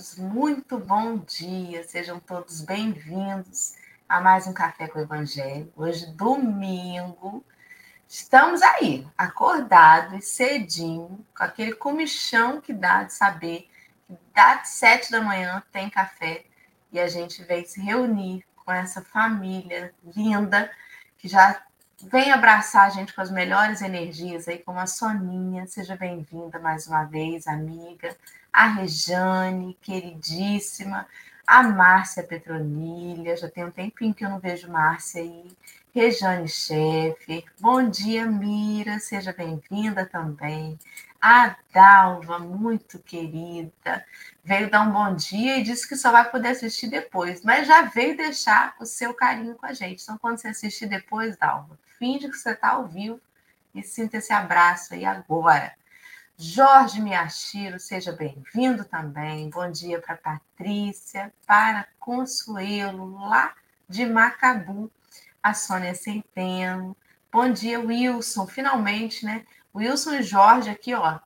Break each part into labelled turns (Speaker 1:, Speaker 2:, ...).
Speaker 1: queridos, muito bom dia, sejam todos bem-vindos a mais um Café com o Evangelho. Hoje, domingo, estamos aí, acordados, cedinho, com aquele comichão que dá de saber que das sete da manhã tem café e a gente veio se reunir com essa família linda que já Vem abraçar a gente com as melhores energias aí, como a Soninha. Seja bem-vinda mais uma vez, amiga. A Rejane, queridíssima. A Márcia Petronilha. Já tem um tempinho que eu não vejo Márcia aí. Rejane Chefe. Bom dia, Mira. Seja bem-vinda também. A Dalva, muito querida, veio dar um bom dia e disse que só vai poder assistir depois, mas já veio deixar o seu carinho com a gente. Então, quando você assistir depois, Dalva, finge que você está ao vivo e sinta esse abraço aí agora. Jorge Miyashiro, seja bem-vindo também. Bom dia para Patrícia, para Consuelo, lá de Macabu, a Sônia Centeno. Bom dia, Wilson. Finalmente, né? Wilson e Jorge aqui, ó,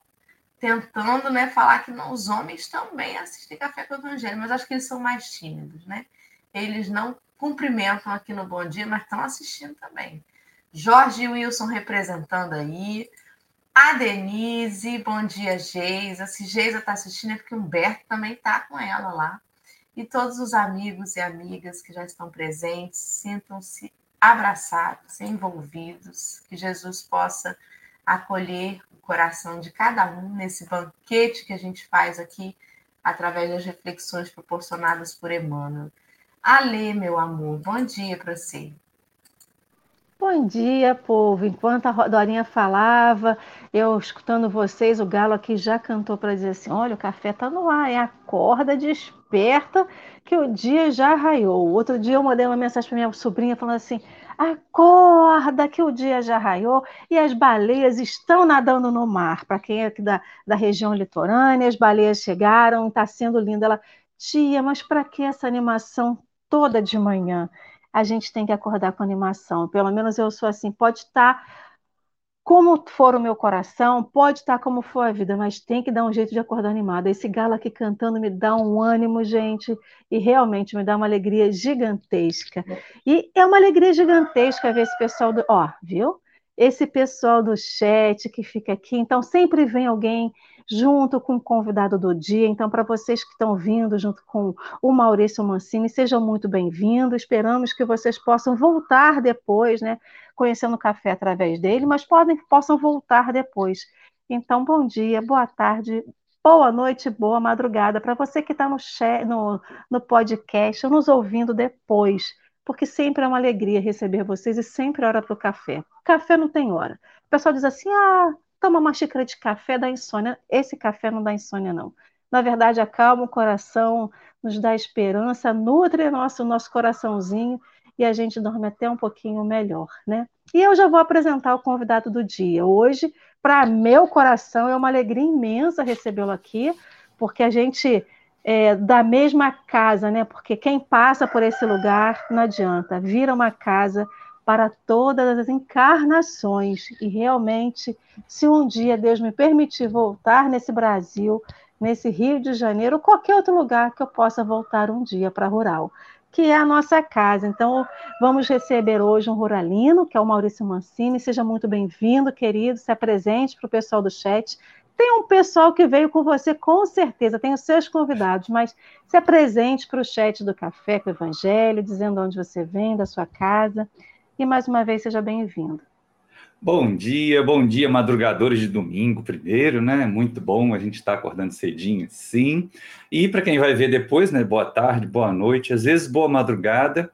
Speaker 1: tentando, né, falar que não, os homens também assistem Café com o Evangelho, mas acho que eles são mais tímidos, né? Eles não cumprimentam aqui no Bom Dia, mas estão assistindo também. Jorge e Wilson representando aí. A Denise, bom dia, Geisa. Se Geisa está assistindo é porque Humberto também está com ela lá. E todos os amigos e amigas que já estão presentes, sintam-se abraçados, envolvidos, que Jesus possa acolher o coração de cada um nesse banquete que a gente faz aqui através das reflexões proporcionadas por Emmanuel. Alê, meu amor, bom dia para você.
Speaker 2: Bom dia, povo. Enquanto a Dorinha falava, eu escutando vocês, o galo aqui já cantou para dizer assim: olha, o café está no ar, é acorda, desperta, que o dia já raiou. Outro dia eu mandei uma mensagem para minha sobrinha falando assim: acorda, que o dia já raiou e as baleias estão nadando no mar. Para quem é aqui da, da região litorânea, as baleias chegaram, está sendo lindo. Ela, tia, mas para que essa animação toda de manhã? A gente tem que acordar com animação. Pelo menos eu sou assim. Pode estar como for o meu coração, pode estar como for a vida, mas tem que dar um jeito de acordar animado. Esse galo aqui cantando me dá um ânimo, gente, e realmente me dá uma alegria gigantesca. E é uma alegria gigantesca ver esse pessoal do. Ó, viu? Esse pessoal do chat que fica aqui. Então, sempre vem alguém junto com o convidado do dia. Então, para vocês que estão vindo junto com o Maurício Mancini, sejam muito bem-vindos. Esperamos que vocês possam voltar depois, né? Conhecendo o café através dele, mas podem possam voltar depois. Então, bom dia, boa tarde, boa noite, boa madrugada para você que está no, no, no podcast nos ouvindo depois, porque sempre é uma alegria receber vocês e sempre é hora para o café. Café não tem hora. O pessoal diz assim: ah, Toma uma xícara de café dá insônia. Esse café não dá insônia, não. Na verdade, acalma o coração, nos dá esperança, nutre nosso, nosso coraçãozinho e a gente dorme até um pouquinho melhor, né? E eu já vou apresentar o convidado do dia. Hoje, para meu coração, é uma alegria imensa recebê-lo aqui, porque a gente é da mesma casa, né? Porque quem passa por esse lugar não adianta, vira uma casa para todas as encarnações. E realmente, se um dia Deus me permitir voltar nesse Brasil, nesse Rio de Janeiro, ou qualquer outro lugar que eu possa voltar um dia para Rural, que é a nossa casa. Então, vamos receber hoje um ruralino, que é o Maurício Mancini. Seja muito bem-vindo, querido. Se apresente para o pessoal do chat. Tem um pessoal que veio com você, com certeza, tem os seus convidados, mas se apresente para o chat do Café com o Evangelho, dizendo onde você vem, da sua casa e mais uma vez seja bem-vindo.
Speaker 3: Bom dia, bom dia, madrugadores de domingo, primeiro, né? Muito bom a gente estar tá acordando cedinho, sim. E para quem vai ver depois, né? Boa tarde, boa noite, às vezes boa madrugada.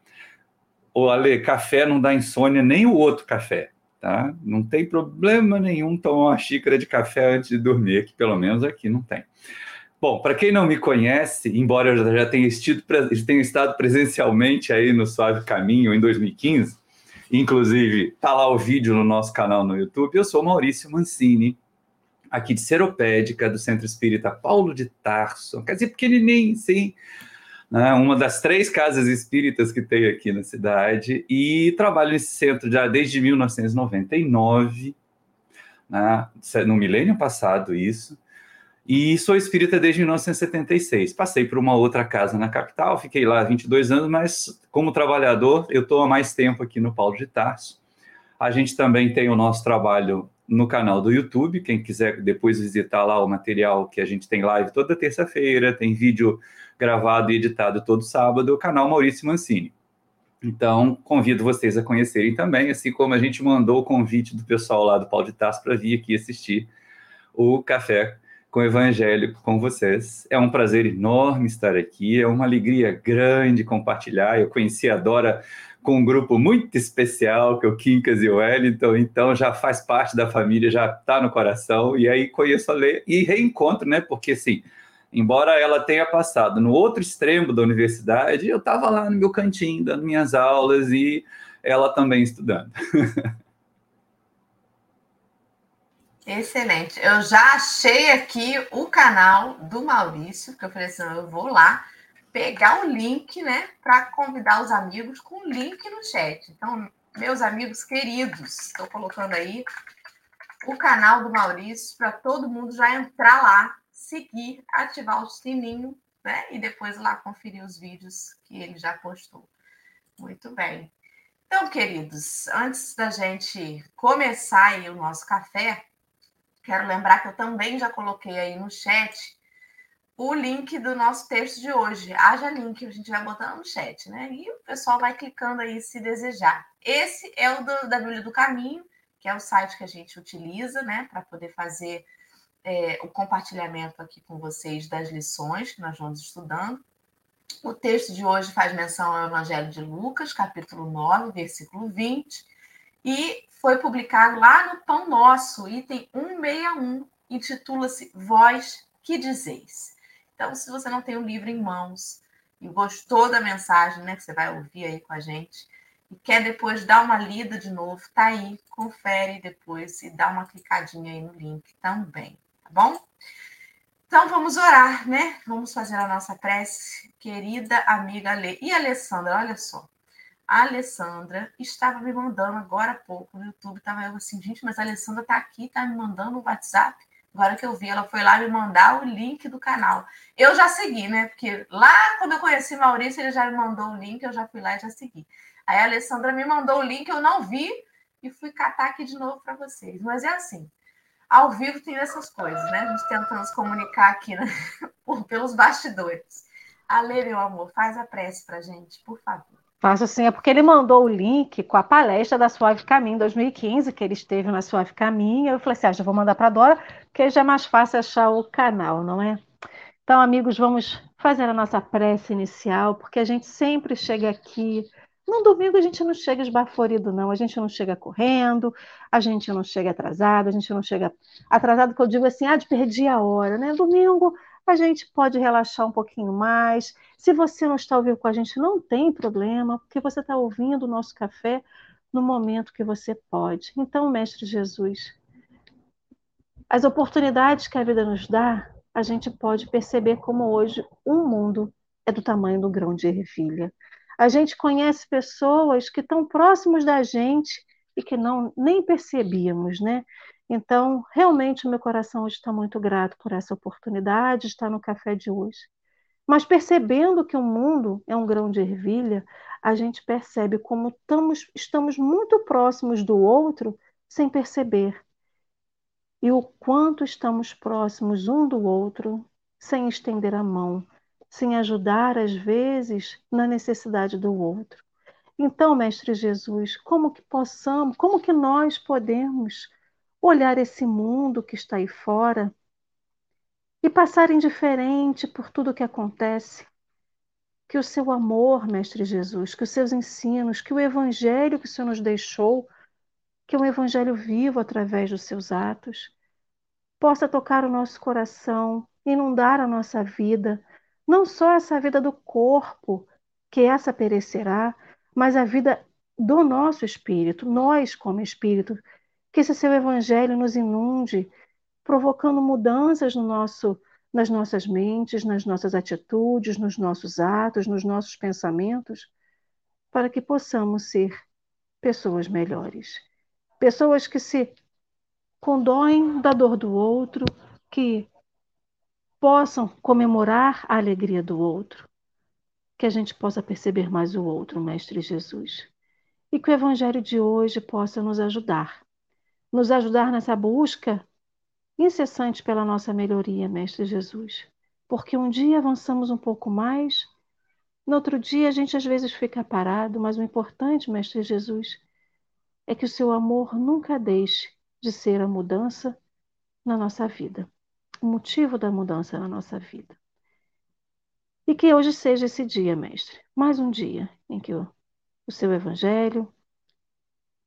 Speaker 3: Ô, Ale, café não dá insônia, nem o outro café, tá? Não tem problema nenhum tomar uma xícara de café antes de dormir, que pelo menos aqui não tem. Bom, para quem não me conhece, embora eu já tenha, estido, tenha estado presencialmente aí no Suave Caminho em 2015, Inclusive, tá lá o vídeo no nosso canal no YouTube. Eu sou Maurício Mancini, aqui de Seropédica, do Centro Espírita Paulo de Tarso. Quer dizer, pequenininho, sim. Né? Uma das três casas espíritas que tem aqui na cidade. E trabalho nesse centro já desde 1999, né? no milênio passado, isso. E sou espírita desde 1976. Passei por uma outra casa na capital, fiquei lá 22 anos, mas como trabalhador, eu estou há mais tempo aqui no Paulo de Tarso. A gente também tem o nosso trabalho no canal do YouTube. Quem quiser depois visitar lá o material que a gente tem live toda terça-feira, tem vídeo gravado e editado todo sábado, o canal Maurício Mancini. Então, convido vocês a conhecerem também, assim como a gente mandou o convite do pessoal lá do Paulo de Tarso para vir aqui assistir o Café com o Evangelho com vocês. É um prazer enorme estar aqui, é uma alegria grande compartilhar. Eu conheci a Dora com um grupo muito especial, que é o Quincas e o Wellington, então já faz parte da família, já está no coração, e aí conheço a Lê e reencontro, né? Porque assim, embora ela tenha passado no outro extremo da universidade, eu estava lá no meu cantinho, dando minhas aulas e ela também estudando.
Speaker 1: Excelente. Eu já achei aqui o canal do Maurício, que eu falei assim, eu vou lá pegar o link, né, para convidar os amigos com o link no chat. Então, meus amigos queridos, estou colocando aí o canal do Maurício para todo mundo já entrar lá seguir, ativar o sininho, né? E depois lá conferir os vídeos que ele já postou. Muito bem. Então, queridos, antes da gente começar o nosso café, quero lembrar que eu também já coloquei aí no chat o link do nosso texto de hoje. Haja link, a gente vai botando no chat, né? E o pessoal vai clicando aí se desejar. Esse é o do, da Bíblia do Caminho, que é o site que a gente utiliza, né, para poder fazer é, o compartilhamento aqui com vocês das lições que nós vamos estudando. O texto de hoje faz menção ao Evangelho de Lucas, capítulo 9, versículo 20, e foi publicado lá no Pão Nosso, item 161, intitula-se Vós que dizeis. Então, se você não tem o livro em mãos e gostou da mensagem, né, que você vai ouvir aí com a gente, e quer depois dar uma lida de novo, tá aí, confere depois e dá uma clicadinha aí no link também bom? Então vamos orar, né? Vamos fazer a nossa prece, querida amiga Ale. E Alessandra, olha só. A Alessandra estava me mandando agora há pouco no YouTube, estava eu assim, gente, mas a Alessandra está aqui, está me mandando o WhatsApp. Agora que eu vi, ela foi lá me mandar o link do canal. Eu já segui, né? Porque lá quando eu conheci Maurício, ele já me mandou o link, eu já fui lá e já segui. Aí a Alessandra me mandou o link, eu não vi e fui catar aqui de novo para vocês. Mas é assim, ao vivo tem essas coisas, né? A gente tentando se comunicar aqui né? pelos bastidores. Ale, meu amor, faz a prece para gente, por favor.
Speaker 2: Faço sim, é porque ele mandou o link com a palestra da Suave Caminho 2015, que ele esteve na Suave Caminho. Eu falei assim: ah, já vou mandar para a Dora, porque já é mais fácil achar o canal, não é? Então, amigos, vamos fazer a nossa prece inicial, porque a gente sempre chega aqui no domingo a gente não chega esbaforido, não. A gente não chega correndo, a gente não chega atrasado, a gente não chega atrasado, que eu digo assim, ah, de perdi a hora, né? Domingo a gente pode relaxar um pouquinho mais. Se você não está ouvindo com a gente, não tem problema, porque você está ouvindo o nosso café no momento que você pode. Então, Mestre Jesus, as oportunidades que a vida nos dá, a gente pode perceber como hoje um mundo é do tamanho do grão de ervilha. A gente conhece pessoas que estão próximos da gente e que não nem percebíamos, né? Então, realmente, o meu coração hoje está muito grato por essa oportunidade de estar no café de hoje. Mas percebendo que o mundo é um grão de ervilha, a gente percebe como estamos, estamos muito próximos do outro sem perceber. E o quanto estamos próximos um do outro sem estender a mão, sem ajudar, às vezes, na necessidade do outro. Então, Mestre Jesus, como que possamos, como que nós podemos olhar esse mundo que está aí fora e passar indiferente por tudo o que acontece? Que o seu amor, Mestre Jesus, que os seus ensinos, que o evangelho que o Senhor nos deixou, que é um evangelho vivo através dos seus atos, possa tocar o nosso coração, inundar a nossa vida, não só essa vida do corpo, que essa perecerá, mas a vida do nosso espírito, nós como espírito, que esse seu evangelho nos inunde, provocando mudanças no nosso, nas nossas mentes, nas nossas atitudes, nos nossos atos, nos nossos pensamentos, para que possamos ser pessoas melhores. Pessoas que se condoem da dor do outro, que possam comemorar a alegria do outro, que a gente possa perceber mais o outro, Mestre Jesus. E que o Evangelho de hoje possa nos ajudar, nos ajudar nessa busca incessante pela nossa melhoria, Mestre Jesus. Porque um dia avançamos um pouco mais, no outro dia a gente às vezes fica parado, mas o importante, Mestre Jesus, é que o seu amor nunca deixe de ser a mudança na nossa vida, o motivo da mudança na nossa vida. E que hoje seja esse dia, mestre, mais um dia em que o, o seu evangelho,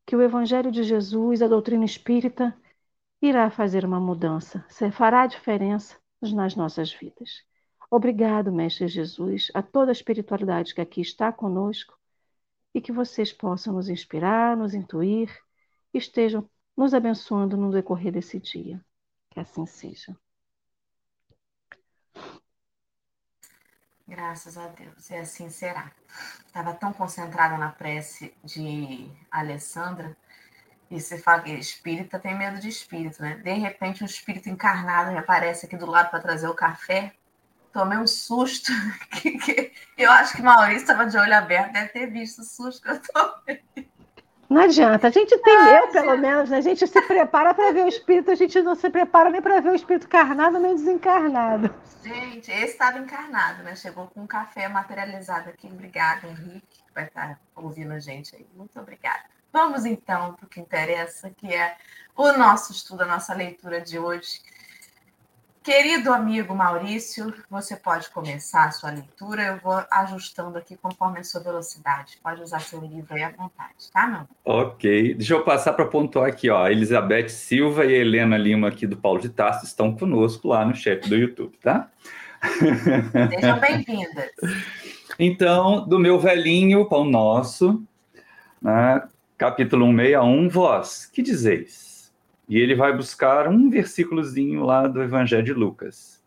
Speaker 2: que o evangelho de Jesus, a doutrina espírita, irá fazer uma mudança, fará diferença nas nossas vidas. Obrigado, Mestre Jesus, a toda a espiritualidade que aqui está conosco e que vocês possam nos inspirar, nos intuir, estejam nos abençoando no decorrer desse dia. Que assim seja.
Speaker 1: Graças a Deus, e assim será. Estava tão concentrada na prece de Alessandra, e você fala que espírita tem medo de espírito, né? De repente, um espírito encarnado aparece aqui do lado para trazer o café. Tomei um susto. eu acho que Maurício estava de olho aberto, deve ter visto o susto que eu tomei.
Speaker 2: Não adianta, a gente tem eu, pelo menos, né? a gente se prepara para ver o espírito, a gente não se prepara nem para ver o espírito encarnado nem desencarnado.
Speaker 1: Gente, esse estava encarnado, né? Chegou com um café materializado aqui. Obrigada, Henrique, que vai estar ouvindo a gente aí. Muito obrigada. Vamos então para o que interessa, que é o nosso estudo, a nossa leitura de hoje. Querido amigo Maurício, você pode começar a sua leitura. Eu vou ajustando aqui conforme a sua velocidade. Pode usar seu livro aí à vontade, tá, meu?
Speaker 3: Ok. Deixa eu passar para pontuar aqui, ó. A Elizabeth Silva e a Helena Lima aqui do Paulo de Tarso estão conosco lá no chat do YouTube, tá?
Speaker 1: Sejam bem-vindas.
Speaker 3: Então, do meu velhinho Pão Nosso, né, capítulo 161, vós, que dizeis? E ele vai buscar um versículozinho lá do Evangelho de Lucas.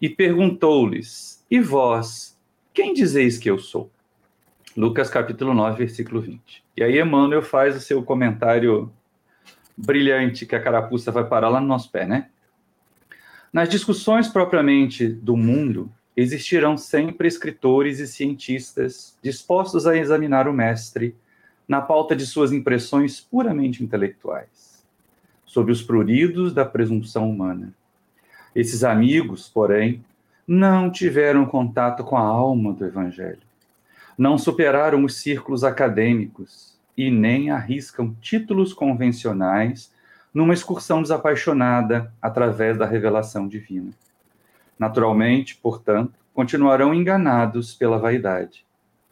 Speaker 3: E perguntou-lhes: E vós, quem dizeis que eu sou? Lucas capítulo 9, versículo 20. E aí Emmanuel faz o seu comentário brilhante que a carapuça vai parar lá no nosso pé, né? Nas discussões propriamente do mundo, existirão sempre escritores e cientistas dispostos a examinar o mestre na pauta de suas impressões puramente intelectuais sob os pruridos da presunção humana. Esses amigos, porém, não tiveram contato com a alma do Evangelho, não superaram os círculos acadêmicos e nem arriscam títulos convencionais numa excursão desapaixonada através da revelação divina. Naturalmente, portanto, continuarão enganados pela vaidade,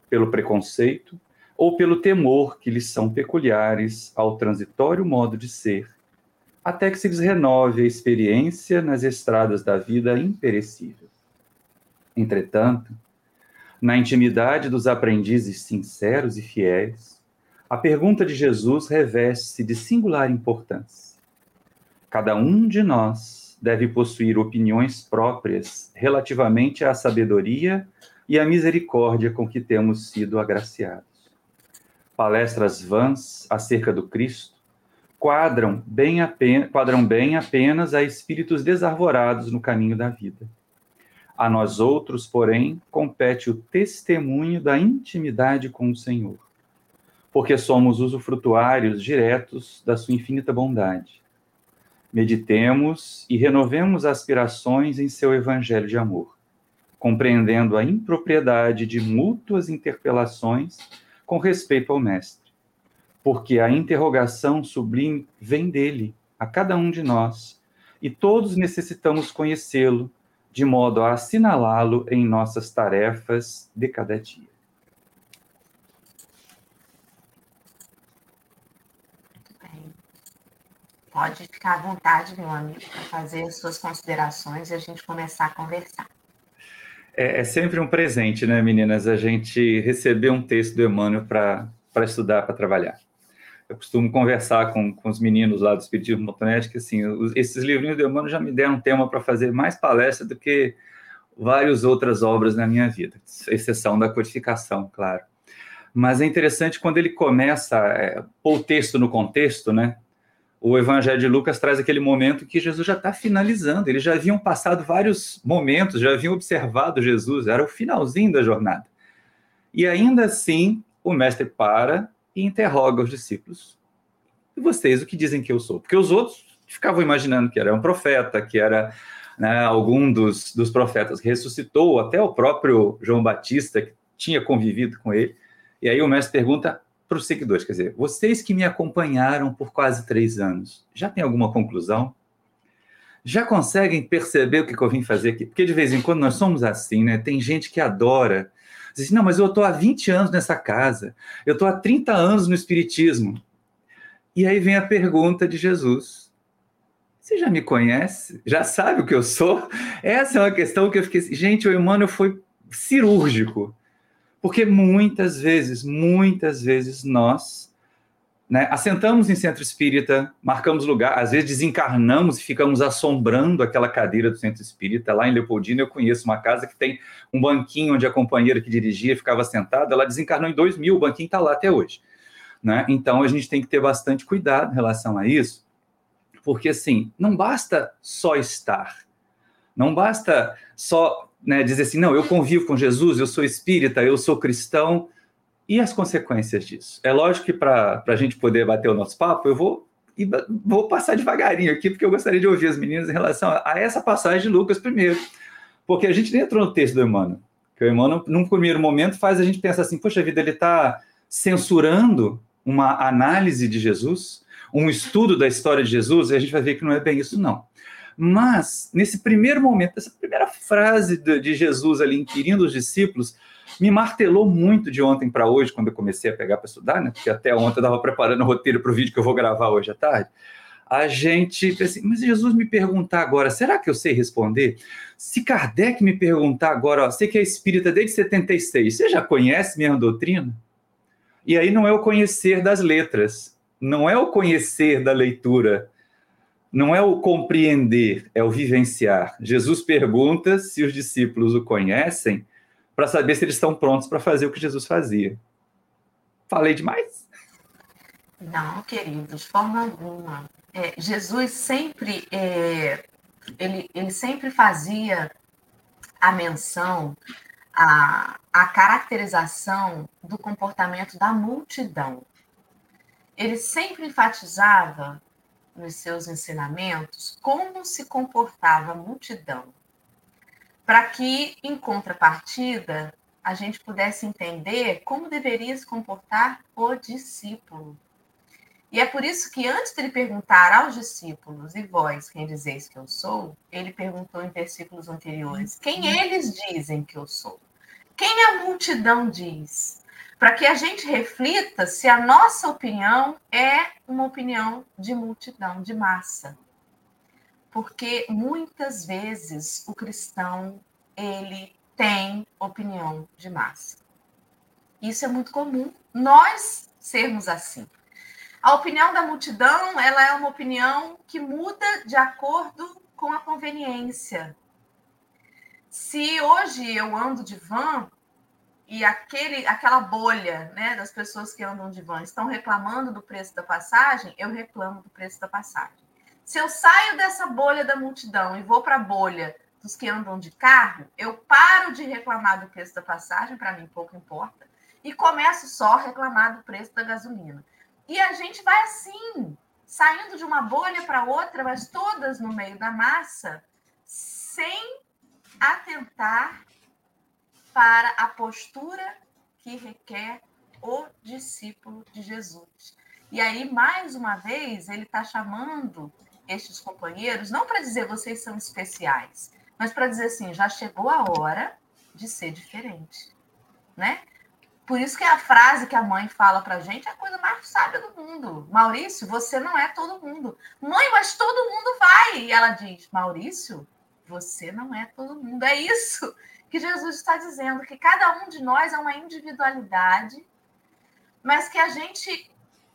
Speaker 3: pelo preconceito ou pelo temor que lhes são peculiares ao transitório modo de ser até que se lhes renove a experiência nas estradas da vida imperecível. Entretanto, na intimidade dos aprendizes sinceros e fiéis, a pergunta de Jesus reveste-se de singular importância. Cada um de nós deve possuir opiniões próprias relativamente à sabedoria e à misericórdia com que temos sido agraciados. Palestras vãs acerca do Cristo quadram bem, apenas, quadram bem apenas a espíritos desarvorados no caminho da vida. A nós outros, porém, compete o testemunho da intimidade com o Senhor, porque somos usufrutuários diretos da sua infinita bondade. Meditemos e renovemos aspirações em seu evangelho de amor, compreendendo a impropriedade de mútuas interpelações com respeito ao Mestre porque a interrogação sublime vem dele, a cada um de nós, e todos necessitamos conhecê-lo, de modo a assinalá-lo em nossas tarefas de cada dia.
Speaker 1: Pode ficar à vontade, meu amigo, para fazer as suas considerações e a gente começar a conversar.
Speaker 3: É, é sempre um presente, né, meninas, a gente receber um texto do Emmanuel para estudar, para trabalhar eu costumo conversar com, com os meninos lá do Espiritismo Motonete, que assim, os, esses livrinhos de Emmanuel já me deram tema para fazer mais palestra do que várias outras obras na minha vida, exceção da codificação, claro. Mas é interessante quando ele começa é, pôr o texto no contexto, né? o Evangelho de Lucas traz aquele momento que Jesus já está finalizando. Eles já haviam passado vários momentos, já haviam observado Jesus, era o finalzinho da jornada. E ainda assim, o mestre para e interroga os discípulos. E vocês, o que dizem que eu sou? Porque os outros ficavam imaginando que era um profeta, que era né, algum dos, dos profetas que ressuscitou, até o próprio João Batista, que tinha convivido com ele. E aí o mestre pergunta: para os seguidores, quer dizer, vocês que me acompanharam por quase três anos, já tem alguma conclusão? Já conseguem perceber o que eu vim fazer aqui? Porque de vez em quando nós somos assim, né? Tem gente que adora. Diz assim, não, mas eu estou há 20 anos nessa casa, eu estou há 30 anos no Espiritismo. E aí vem a pergunta de Jesus: Você já me conhece? Já sabe o que eu sou? Essa é uma questão que eu fiquei. Gente, o Emmanuel foi cirúrgico porque muitas vezes, muitas vezes nós né, assentamos em centro espírita, marcamos lugar, às vezes desencarnamos e ficamos assombrando aquela cadeira do centro espírita. Lá em Leopoldina eu conheço uma casa que tem um banquinho onde a companheira que dirigia ficava sentada, ela desencarnou em 2000, o banquinho está lá até hoje. Né? Então a gente tem que ter bastante cuidado em relação a isso, porque assim, não basta só estar, não basta só né, dizer assim, não, eu convivo com Jesus, eu sou espírita, eu sou cristão, e as consequências disso? É lógico que para a gente poder bater o nosso papo, eu vou, vou passar devagarinho aqui, porque eu gostaria de ouvir as meninas em relação a, essa passagem de Lucas primeiro, porque a gente nem entrou no texto do Emmanuel, que o Emmanuel, num primeiro momento, faz a gente pensar assim, poxa vida, ele está censurando uma análise de Jesus, um estudo da história de Jesus, e a gente vai ver que não é bem isso, não. Mas, nesse primeiro momento, essa primeira frase de Jesus ali inquirindo os discípulos, me martelou muito de ontem para hoje, quando eu comecei a pegar para estudar, né? Porque até ontem eu estava preparando o roteiro para o vídeo que eu vou gravar hoje à tarde. A gente pensa assim, mas Jesus me perguntar agora, será que eu sei responder? Se Kardec me perguntar agora, ó, que é espírita desde 76, você já conhece minha doutrina? E aí não é o conhecer das letras, não é o conhecer da leitura, não é o compreender, é o vivenciar. Jesus pergunta se os discípulos o conhecem para saber se eles estão prontos para fazer o que Jesus fazia. Falei demais?
Speaker 1: Não, querido, de forma alguma. É, Jesus sempre é, ele, ele sempre fazia a menção a, a caracterização do comportamento da multidão. Ele sempre enfatizava nos seus ensinamentos como se comportava a multidão, para que, em contrapartida, a gente pudesse entender como deveria se comportar o discípulo. E é por isso que, antes de ele perguntar aos discípulos, e vós, quem dizeis que eu sou, ele perguntou em versículos anteriores: quem eles dizem que eu sou? Quem a multidão diz? Para que a gente reflita se a nossa opinião é uma opinião de multidão, de massa. Porque muitas vezes o cristão ele tem opinião de massa. Isso é muito comum nós sermos assim. A opinião da multidão, ela é uma opinião que muda de acordo com a conveniência. Se hoje eu ando de van, e aquele, aquela bolha né, das pessoas que andam de van estão reclamando do preço da passagem, eu reclamo do preço da passagem. Se eu saio dessa bolha da multidão e vou para a bolha dos que andam de carro, eu paro de reclamar do preço da passagem, para mim pouco importa, e começo só a reclamar do preço da gasolina. E a gente vai assim, saindo de uma bolha para outra, mas todas no meio da massa, sem atentar para a postura que requer o discípulo de Jesus. E aí, mais uma vez, ele está chamando estes companheiros, não para dizer vocês são especiais, mas para dizer assim, já chegou a hora de ser diferente, né? Por isso que a frase que a mãe fala para gente é a coisa mais sábia do mundo. Maurício, você não é todo mundo. Mãe, mas todo mundo vai. E ela diz, Maurício, você não é todo mundo. É isso que Jesus está dizendo que cada um de nós é uma individualidade, mas que a gente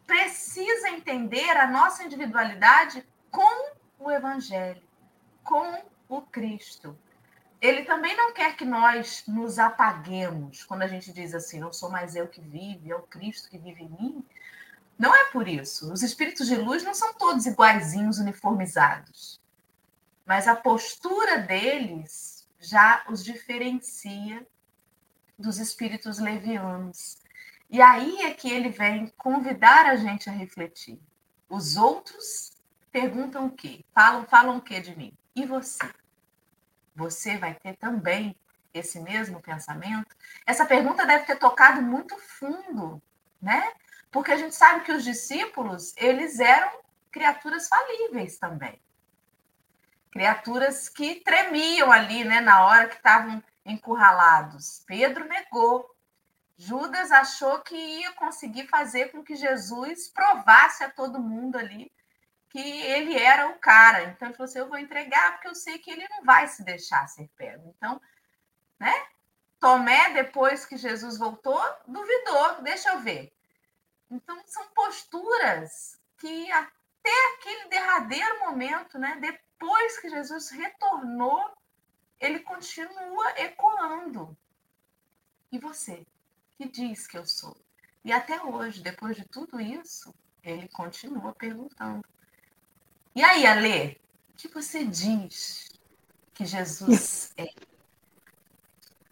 Speaker 1: precisa entender a nossa individualidade com o Evangelho, com o Cristo. Ele também não quer que nós nos apaguemos quando a gente diz assim: não sou mais eu que vive, é o Cristo que vive em mim. Não é por isso. Os espíritos de luz não são todos iguaizinhos, uniformizados. Mas a postura deles já os diferencia dos espíritos levianos. E aí é que ele vem convidar a gente a refletir. Os outros perguntam o quê? Falam, falam o quê de mim? E você? Você vai ter também esse mesmo pensamento? Essa pergunta deve ter tocado muito fundo, né? Porque a gente sabe que os discípulos, eles eram criaturas falíveis também. Criaturas que tremiam ali, né, na hora que estavam encurralados. Pedro negou. Judas achou que ia conseguir fazer com que Jesus provasse a todo mundo ali que ele era o cara. Então ele falou assim: eu vou entregar porque eu sei que ele não vai se deixar ser pego. Então, né? Tomé, depois que Jesus voltou, duvidou, deixa eu ver. Então, são posturas que até aquele derradeiro momento, né, depois que Jesus retornou, ele continua ecoando. E você, que diz que eu sou? E até hoje, depois de tudo isso, ele continua perguntando. E aí, Ale, o que você diz que Jesus é?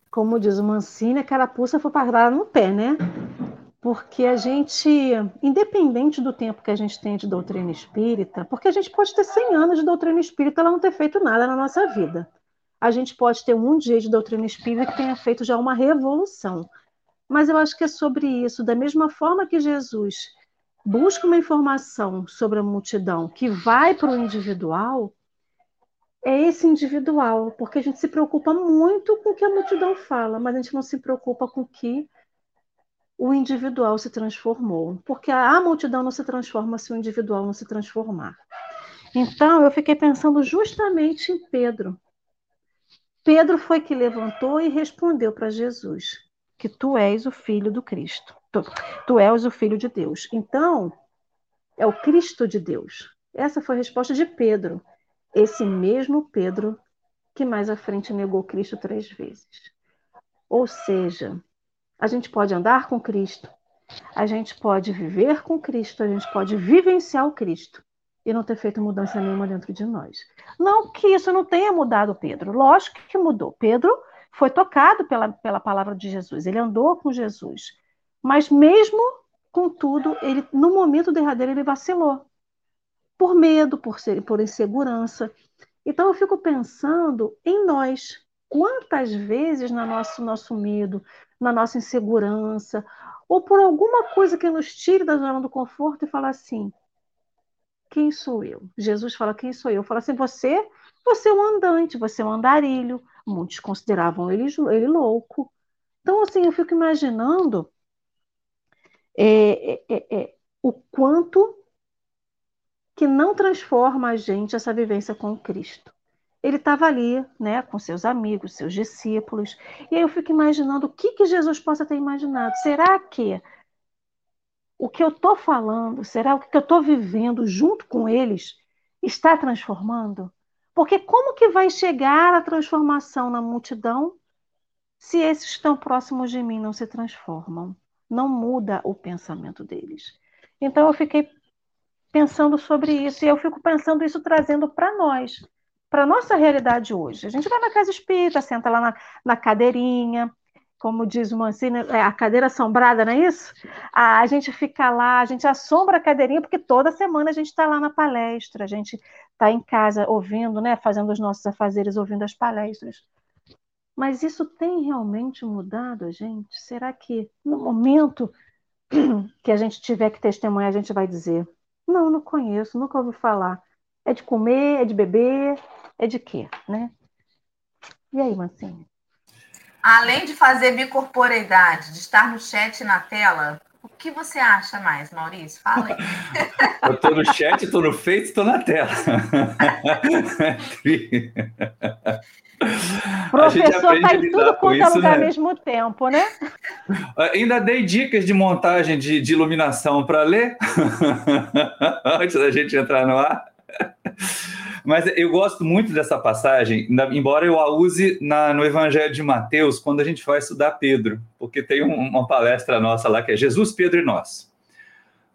Speaker 2: Como diz o Mancini, a carapuça foi parada no pé, né? Porque a gente, independente do tempo que a gente tem de doutrina espírita, porque a gente pode ter 100 anos de doutrina espírita e não ter feito nada na nossa vida. A gente pode ter um dia de doutrina espírita que tenha feito já uma revolução. Mas eu acho que é sobre isso, da mesma forma que Jesus busca uma informação sobre a multidão que vai para o individual, é esse individual, porque a gente se preocupa muito com o que a multidão fala, mas a gente não se preocupa com o que o individual se transformou, porque a multidão não se transforma se o individual não se transformar. Então, eu fiquei pensando justamente em Pedro. Pedro foi que levantou e respondeu para Jesus que tu és o filho do Cristo. Tu, tu és o filho de Deus. Então, é o Cristo de Deus. Essa foi a resposta de Pedro. Esse mesmo Pedro que mais à frente negou Cristo três vezes. Ou seja, a gente pode andar com Cristo, a gente pode viver com Cristo, a gente pode vivenciar o Cristo e não ter feito mudança nenhuma dentro de nós. Não que isso não tenha mudado Pedro, lógico que mudou. Pedro foi tocado pela, pela palavra de Jesus, ele andou com Jesus, mas mesmo com tudo, ele no momento derradeiro ele vacilou por medo, por ser, por insegurança. Então eu fico pensando em nós. Quantas vezes no nosso nosso medo, na nossa insegurança, ou por alguma coisa que nos tire da zona do conforto e falar assim: quem sou eu? Jesus fala: quem sou eu? Fala assim: você, você é um andante, você é um andarilho. Muitos consideravam ele, ele louco. Então, assim, eu fico imaginando é, é, é, é o quanto que não transforma a gente essa vivência com Cristo ele estava ali, né, com seus amigos, seus discípulos. E aí eu fico imaginando o que, que Jesus possa ter imaginado. Será que o que eu estou falando, será o que eu estou vivendo junto com eles está transformando? Porque como que vai chegar a transformação na multidão se esses estão próximos de mim não se transformam? Não muda o pensamento deles. Então eu fiquei pensando sobre isso e eu fico pensando isso trazendo para nós para a nossa realidade hoje. A gente vai na casa espírita, senta lá na, na cadeirinha, como diz o Mancini, é a cadeira assombrada, não é isso? A, gente fica lá, a gente assombra a cadeirinha, porque toda semana a gente está lá na palestra, a gente está em casa ouvindo, né, fazendo os nossos afazeres, ouvindo as palestras. Mas isso tem realmente mudado a gente? Será que no momento que a gente tiver que testemunhar, a gente vai dizer: não, não conheço, nunca ouvi falar. É de comer, é de beber, é de quê, né? E aí, Mancinho?
Speaker 1: Além de fazer bicorporeidade, de estar no chat e na tela, o que você acha mais, Maurício? Fala aí.
Speaker 3: Eu estou no chat, estou no Face, estou na tela.
Speaker 2: Professor está em tudo quanto é lugar né? ao mesmo tempo, né?
Speaker 3: Ainda dei dicas de montagem de, de iluminação para ler, antes da gente entrar no ar. Mas eu gosto muito dessa passagem, embora eu a use na, no Evangelho de Mateus, quando a gente vai estudar Pedro, porque tem um, uma palestra nossa lá que é Jesus, Pedro e nós.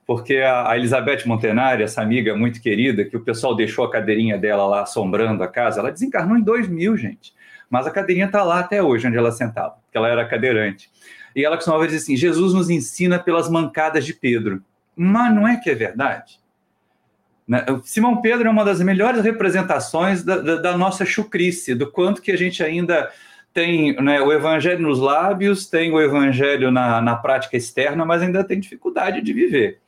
Speaker 3: porque a, a Elizabeth Montenari, essa amiga muito querida, que o pessoal deixou a cadeirinha dela lá assombrando a casa, ela desencarnou em 2000, gente. Mas a cadeirinha está lá até hoje, onde ela sentava, porque ela era cadeirante. E ela costumava dizer assim: Jesus nos ensina pelas mancadas de Pedro. Mas não é que é verdade? Né? Simão Pedro é uma das melhores representações da, da, da nossa chucrice, do quanto que a gente ainda tem né, o evangelho nos lábios, tem o evangelho na, na prática externa, mas ainda tem dificuldade de viver.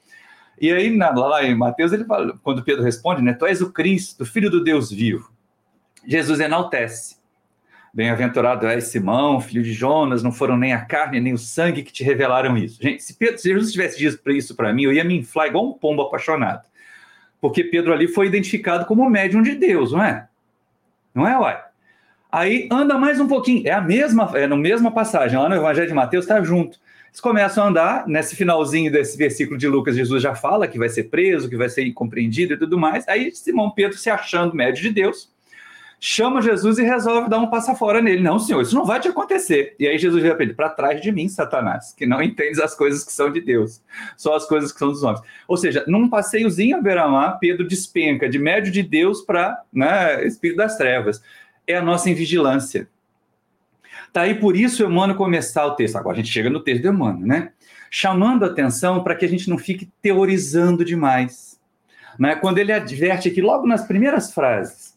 Speaker 3: E aí, na, lá em Mateus, ele fala, quando Pedro responde, né, tu és o Cristo, filho do Deus vivo. Jesus enaltece. Bem-aventurado és Simão, filho de Jonas, não foram nem a carne nem o sangue que te revelaram isso. Gente, se, Pedro, se Jesus tivesse dito isso para mim, eu ia me inflar igual um pombo apaixonado. Porque Pedro ali foi identificado como médium de Deus, não é? Não é, uai? Aí anda mais um pouquinho, é a mesma, é na mesma passagem, lá no Evangelho de Mateus está junto. Eles começam a andar, nesse finalzinho desse versículo de Lucas, Jesus já fala que vai ser preso, que vai ser incompreendido e tudo mais. Aí Simão Pedro, se achando médio de Deus, chama Jesus e resolve dar um passa fora nele. Não, senhor, isso não vai te acontecer. E aí Jesus ele: para trás de mim, Satanás, que não entendes as coisas que são de Deus, só as coisas que são dos homens. Ou seja, num passeiozinho a beira-mar, Pedro despenca de médio de Deus para né, espírito das trevas. É a nossa invigilância. Tá aí por isso Emmanuel começar o texto. Agora a gente chega no texto de Emmanuel, né? Chamando a atenção para que a gente não fique teorizando demais. Né? Quando ele adverte aqui, logo nas primeiras frases,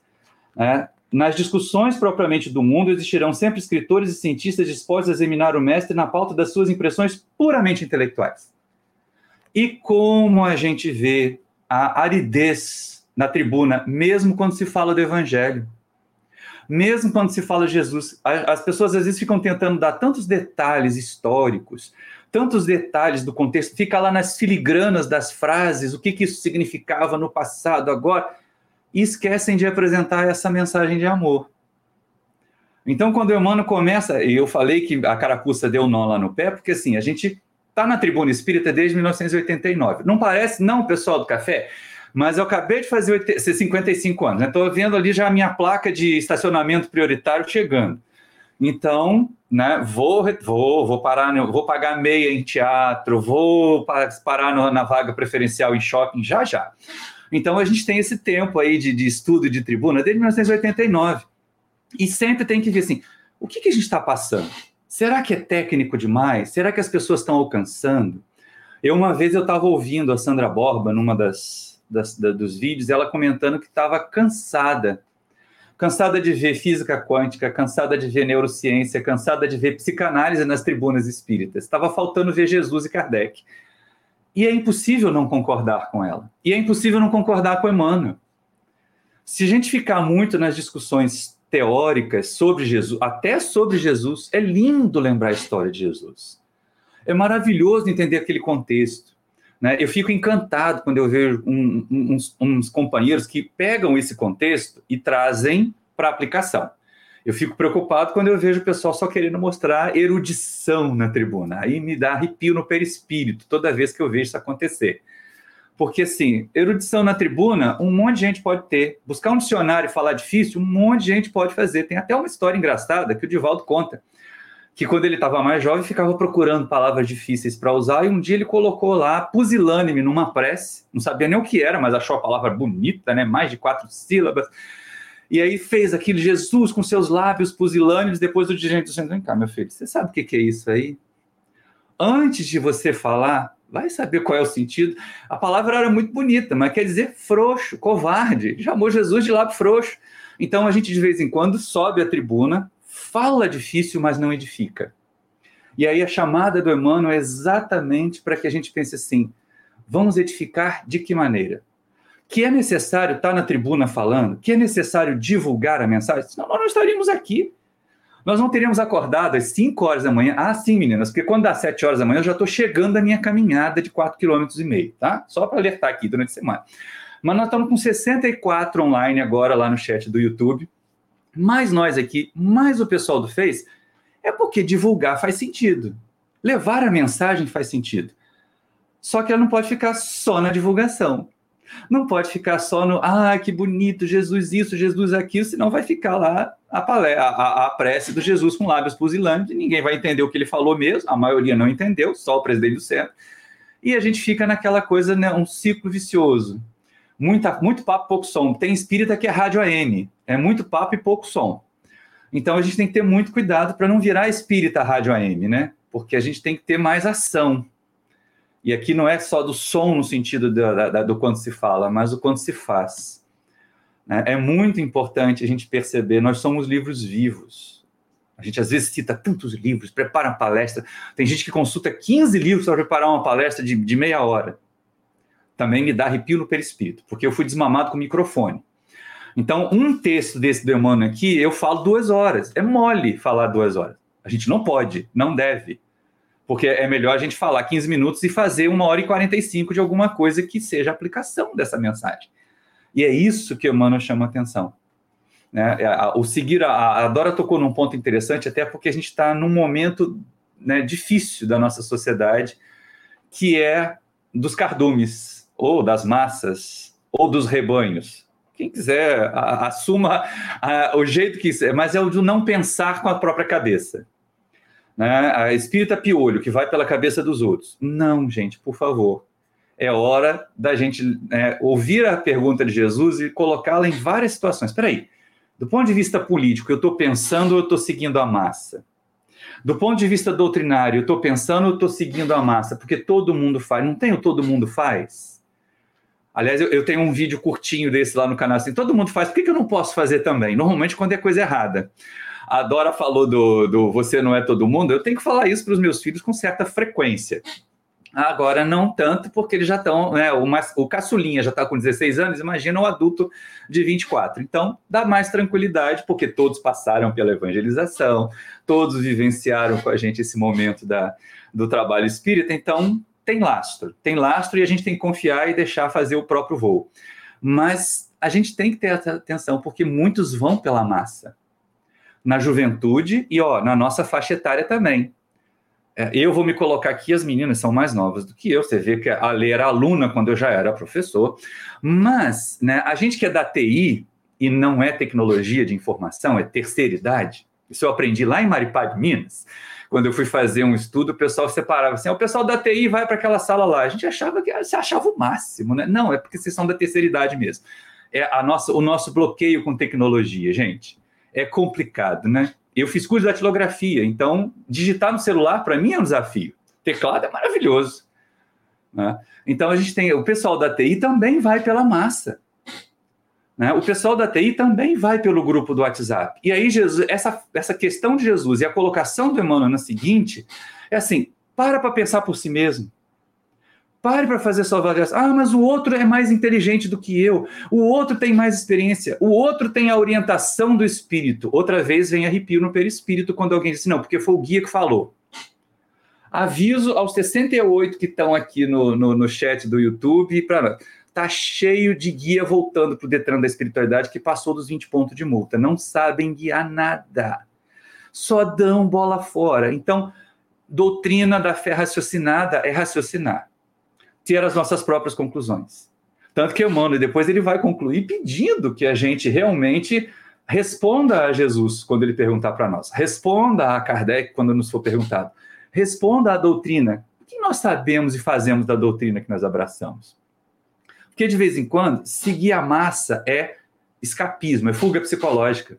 Speaker 3: né? Nas discussões propriamente do mundo, existirão sempre escritores e cientistas dispostos a examinar o mestre na pauta das suas impressões puramente intelectuais. E como a gente vê a aridez na tribuna, mesmo quando se fala do evangelho, mesmo quando se fala de Jesus, as pessoas às vezes ficam tentando dar tantos detalhes históricos, tantos detalhes do contexto, fica lá nas filigranas das frases, o que, que isso significava no passado, agora e esquecem de apresentar essa mensagem de amor. Então, quando o Emmanuel começa, e eu falei que a carapuça deu nó lá no pé, porque assim, a gente está na tribuna espírita desde 1989. Não parece, não, pessoal do café, mas eu acabei de fazer 55 anos, estou né? vendo ali já a minha placa de estacionamento prioritário chegando. Então, né, vou, vou, vou parar, vou pagar meia em teatro, vou parar na vaga preferencial em shopping já já. Então a gente tem esse tempo aí de, de estudo de tribuna desde 1989. E sempre tem que ver assim: o que, que a gente está passando? Será que é técnico demais? Será que as pessoas estão alcançando? Eu, uma vez, eu estava ouvindo a Sandra Borba numa das, das da, dos vídeos, ela comentando que estava cansada. Cansada de ver física quântica, cansada de ver neurociência, cansada de ver psicanálise nas tribunas espíritas. Estava faltando ver Jesus e Kardec. E é impossível não concordar com ela. E é impossível não concordar com Emmanuel. Se a gente ficar muito nas discussões teóricas sobre Jesus, até sobre Jesus, é lindo lembrar a história de Jesus. É maravilhoso entender aquele contexto. Né? Eu fico encantado quando eu vejo um, uns, uns companheiros que pegam esse contexto e trazem para aplicação. Eu fico preocupado quando eu vejo o pessoal só querendo mostrar erudição na tribuna. Aí me dá arrepio no perispírito toda vez que eu vejo isso acontecer. Porque, assim, erudição na tribuna, um monte de gente pode ter. Buscar um dicionário e falar difícil, um monte de gente pode fazer. Tem até uma história engraçada que o Divaldo conta. Que quando ele estava mais jovem, ficava procurando palavras difíceis para usar, e um dia ele colocou lá pusilânime numa prece, não sabia nem o que era, mas achou a palavra bonita, né? Mais de quatro sílabas. E aí fez aquilo, Jesus com seus lábios pusilânios, depois o dirigente dizendo, vem cá, meu filho, você sabe o que é isso aí? Antes de você falar, vai saber qual é o sentido. A palavra era muito bonita, mas quer dizer frouxo, covarde. Chamou Jesus de lábio frouxo. Então a gente de vez em quando sobe a tribuna, fala difícil, mas não edifica. E aí a chamada do Emmanuel é exatamente para que a gente pense assim: vamos edificar de que maneira? Que é necessário estar na tribuna falando, que é necessário divulgar a mensagem, senão nós não estaríamos aqui. Nós não teríamos acordado às 5 horas da manhã. Ah, sim, meninas, porque quando dá 7 horas da manhã eu já estou chegando à minha caminhada de 4,5 km, tá? Só para alertar aqui durante a semana. Mas nós estamos com 64 online agora lá no chat do YouTube. Mais nós aqui, mais o pessoal do Face, é porque divulgar faz sentido. Levar a mensagem faz sentido. Só que ela não pode ficar só na divulgação. Não pode ficar só no, ah, que bonito, Jesus isso, Jesus aquilo, senão vai ficar lá a, palé, a, a, a prece do Jesus com lábios pusilânios, e ninguém vai entender o que ele falou mesmo, a maioria não entendeu, só o presidente do centro. e a gente fica naquela coisa, né, um ciclo vicioso. Muita, muito papo, pouco som. Tem espírita que é rádio AM, é muito papo e pouco som. Então a gente tem que ter muito cuidado para não virar espírita rádio AM, né? Porque a gente tem que ter mais ação. E aqui não é só do som no sentido do, do, quanto se fala, mas do quanto se faz. Né? É muito importante a gente perceber, nós somos livros vivos. A gente às vezes cita tantos livros, prepara uma palestra. Tem gente que consulta 15 livros para preparar uma palestra de, de meia hora. Também me dá arrepio no perispírito, porque eu fui desmamado com microfone. Então, um texto desse demônio aqui, eu falo duas horas. É mole falar duas horas. A gente não pode, não deve. Porque é melhor a gente falar 15 minutos e fazer uma hora e 45 de alguma coisa que seja aplicação dessa mensagem. E é isso que o Emmanuel chama atenção. Né? É, o seguir, a, a Dora tocou num ponto interessante, até porque a gente está num momento né, difícil da nossa sociedade, que é dos cardumes, ou das massas, ou dos rebanhos. Quem quiser, a, assuma a, o jeito que quiser, mas é o de não pensar com a própria cabeça. Né? A espírita piolho, que vai pela cabeça dos outros. Não, gente, por favor. É hora da gente né, ouvir a pergunta de Jesus e colocá-la em várias situações. Espera aí, do ponto de vista político, eu estou pensando ou eu estou seguindo a massa? Do ponto de vista doutrinário, eu estou pensando ou estou seguindo a massa? Porque todo mundo faz. Não tem o todo mundo faz? Aliás, eu, eu, tenho um vídeo curtinho desse lá no canal, assim, todo mundo faz, por que, que eu não posso fazer também? Normalmente quando é coisa errada. A Dora falou do, do você não é todo mundo, eu tenho que falar isso para os meus filhos com certa frequência. Agora, não tanto, porque eles já estão, né, o, o caçulinha já está com 16 anos, imagina o adulto de 24. Então, dá mais tranquilidade, porque todos passaram pela evangelização, todos vivenciaram com a gente esse momento da, do trabalho espírita, então tem lastro, tem lastro e a gente tem que confiar e deixar fazer o próprio voo. Mas a gente tem que ter atenção, porque muitos vão pela massa. Na juventude e ó, na nossa faixa etária também. É, eu vou me colocar aqui, as meninas são mais novas do que eu, você vê que a Lê era aluna quando eu já era professor, mas né, a gente que é da TI e não é tecnologia de informação, é terceira idade, isso eu aprendi lá em Maripá de Minas, quando eu fui fazer um estudo, o pessoal separava assim, ah, o pessoal da TI vai para aquela sala lá, a gente achava que você achava o máximo, né? Não, é porque vocês são da terceira idade mesmo. É a nossa, o nosso bloqueio com tecnologia, gente, é complicado, né? Eu fiz curso de datilografia, então digitar no celular para mim é um desafio. Teclado é maravilhoso. Né? Então a gente tem o pessoal da TI também vai pela massa. Né? O pessoal da TI também vai pelo grupo do WhatsApp. E aí Jesus, essa, essa questão de Jesus e a colocação do Emmanuel na seguinte é assim: para para pensar por si mesmo. Pare para fazer sua avaliação. Ah, mas o outro é mais inteligente do que eu. O outro tem mais experiência. O outro tem a orientação do espírito. Outra vez vem arrepio no perispírito quando alguém diz, não, porque foi o guia que falou. Aviso aos 68 que estão aqui no, no, no chat do YouTube. Pra, tá cheio de guia voltando para o Detran da espiritualidade que passou dos 20 pontos de multa. Não sabem guiar nada. Só dão bola fora. Então, doutrina da fé raciocinada é raciocinar ter as nossas próprias conclusões. Tanto que Emmanuel depois ele vai concluir pedindo que a gente realmente responda a Jesus quando ele perguntar para nós, responda a Kardec quando nos for perguntado, responda à doutrina. O que nós sabemos e fazemos da doutrina que nós abraçamos? Porque de vez em quando, seguir a massa é escapismo, é fuga psicológica.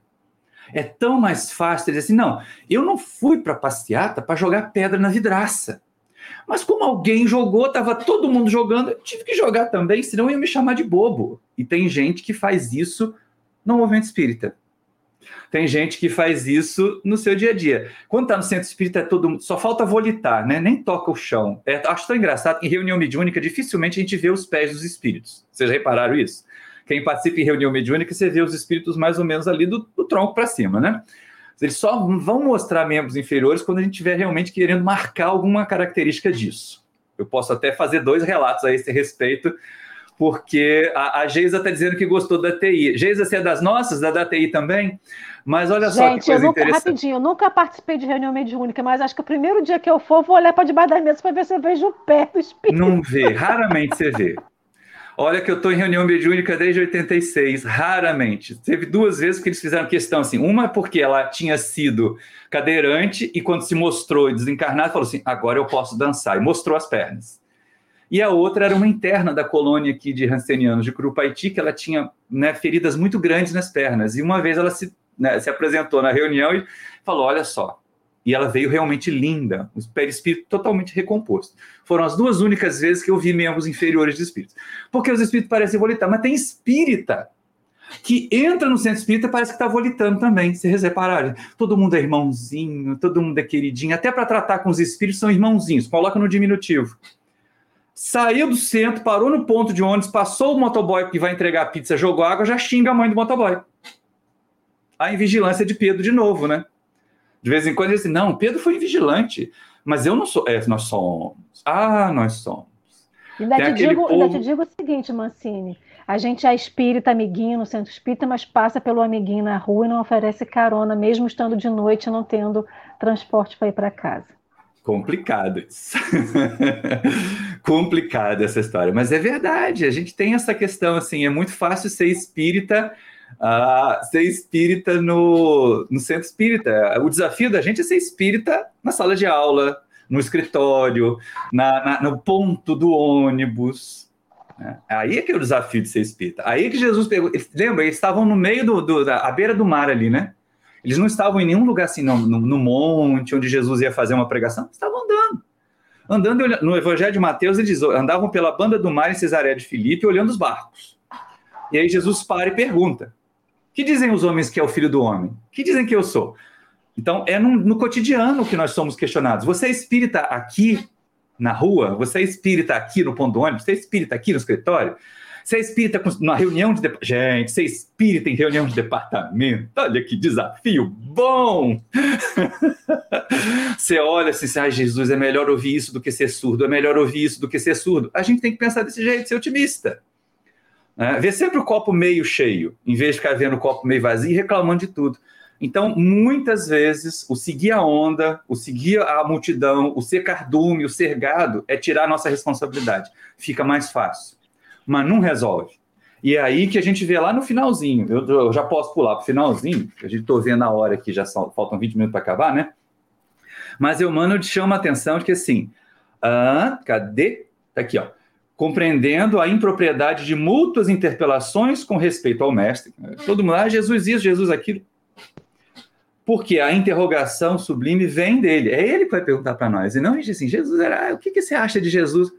Speaker 3: É tão mais fácil dizer assim: não, eu não fui para passeata para jogar pedra na vidraça. Mas como alguém jogou, estava todo mundo jogando, eu tive que jogar também, senão ia me chamar de bobo. E tem gente que faz isso no movimento espírita. Tem gente que faz isso no seu dia a dia. Quando está no centro espírita, é todo mundo, só falta volitar, né? Nem toca o chão. É, acho tão engraçado que em reunião mediúnica dificilmente a gente vê os pés dos espíritos. Vocês repararam isso? Quem participa em reunião mediúnica, você vê os espíritos mais ou menos ali do, do tronco para cima, né? Eles só vão mostrar membros inferiores quando a gente estiver realmente querendo marcar alguma característica disso. Eu posso até fazer dois relatos a esse respeito, porque a, a Geisa está dizendo que gostou da TI. Geisa, você é das nossas, da, da TI também? Mas olha
Speaker 2: Gente,
Speaker 3: só que coisa
Speaker 2: eu nunca,
Speaker 3: interessante.
Speaker 2: Rapidinho, eu nunca participei de reunião mediúnica, mas acho que o primeiro dia que eu for, vou olhar para debaixo da mesa para ver se eu vejo o pé do espírito.
Speaker 3: Não vê, raramente você vê. Olha que eu estou em reunião mediúnica desde 86, raramente. Teve duas vezes que eles fizeram questão assim. Uma porque ela tinha sido cadeirante e quando se mostrou desencarnada, falou assim: agora eu posso dançar. E mostrou as pernas. e a outra era uma interna da colônia aqui de Hansenianos de Curupaiti, que ela tinha né, feridas muito grandes nas pernas. E uma vez ela se, né, se apresentou na reunião e falou: Olha só. E ela veio realmente linda, o perispírito totalmente recomposto. Foram as duas únicas vezes que eu vi membros inferiores de espíritos. Porque os espíritos parecem volitar, mas tem espírita que entra no centro espírita parece que está volitando também. Vocês repararam? Todo mundo é irmãozinho, todo mundo é queridinho. Até para tratar com os espíritos são irmãozinhos. Coloca no diminutivo. Saiu do centro, parou no ponto de ônibus, passou o motoboy que vai entregar a pizza, jogou água, já xinga a mãe do motoboy. A invigilância de Pedro de novo, né? De vez em quando ele diz assim, não, Pedro foi invigilante, mas eu não sou. É, nós somos. Ah, nós somos.
Speaker 2: Ainda te, digo, povo... ainda te digo o seguinte, Mancini. A gente é espírita, amiguinho no centro espírita, mas passa pelo amiguinho na rua e não oferece carona, mesmo estando de noite e não tendo transporte para ir para casa.
Speaker 3: Complicado isso. Complicada essa história, mas é verdade. A gente tem essa questão assim, é muito fácil ser espírita, ser espírita no, no centro espírita. O desafio da gente é ser espírita na sala de aula, no escritório, na, na, no ponto do ônibus. Né? Aí é que é o desafio de ser espírita. Aí é que Jesus pegou. Lembra, eles estavam no meio do, do da beira do mar ali, né? Eles não estavam em nenhum lugar assim, no, no, no monte, onde Jesus ia fazer uma pregação, estavam andando. Andando no Evangelho de Mateus, eles andavam pela banda do mar em Cesaré de Filipe, olhando os barcos. E aí Jesus para e pergunta: Que dizem os homens que é o filho do homem? Que dizem que eu sou? Então, é no, no cotidiano que nós somos questionados. Você é espírita aqui na rua? Você é espírita aqui no ponto do ônibus? Você é espírita aqui no escritório? Você é espírita na reunião de. Gente, você é espírita em reunião de departamento. Olha que desafio bom! você olha assim, ai, Jesus, é melhor ouvir isso do que ser surdo, é melhor ouvir isso do que ser surdo. A gente tem que pensar desse jeito, ser otimista. É, ver sempre o copo meio cheio, em vez de ficar vendo o copo meio vazio e reclamando de tudo. Então, muitas vezes, o seguir a onda, o seguir a multidão, o ser cardume, o ser gado, é tirar a nossa responsabilidade. Fica mais fácil mas não resolve. E é aí que a gente vê lá no finalzinho, eu, eu já posso pular para o finalzinho, a gente estou vendo a hora que já faltam 20 minutos para acabar, né? Mas eu, mano, te chamo a atenção de que assim, ah, cadê? Tá aqui, ó. Compreendendo a impropriedade de mútuas interpelações com respeito ao mestre. Todo mundo, ah, Jesus isso, Jesus aquilo. Porque a interrogação sublime vem dele. É ele que vai perguntar para nós. E não a gente assim, Jesus era, ah, o que, que você acha de Jesus?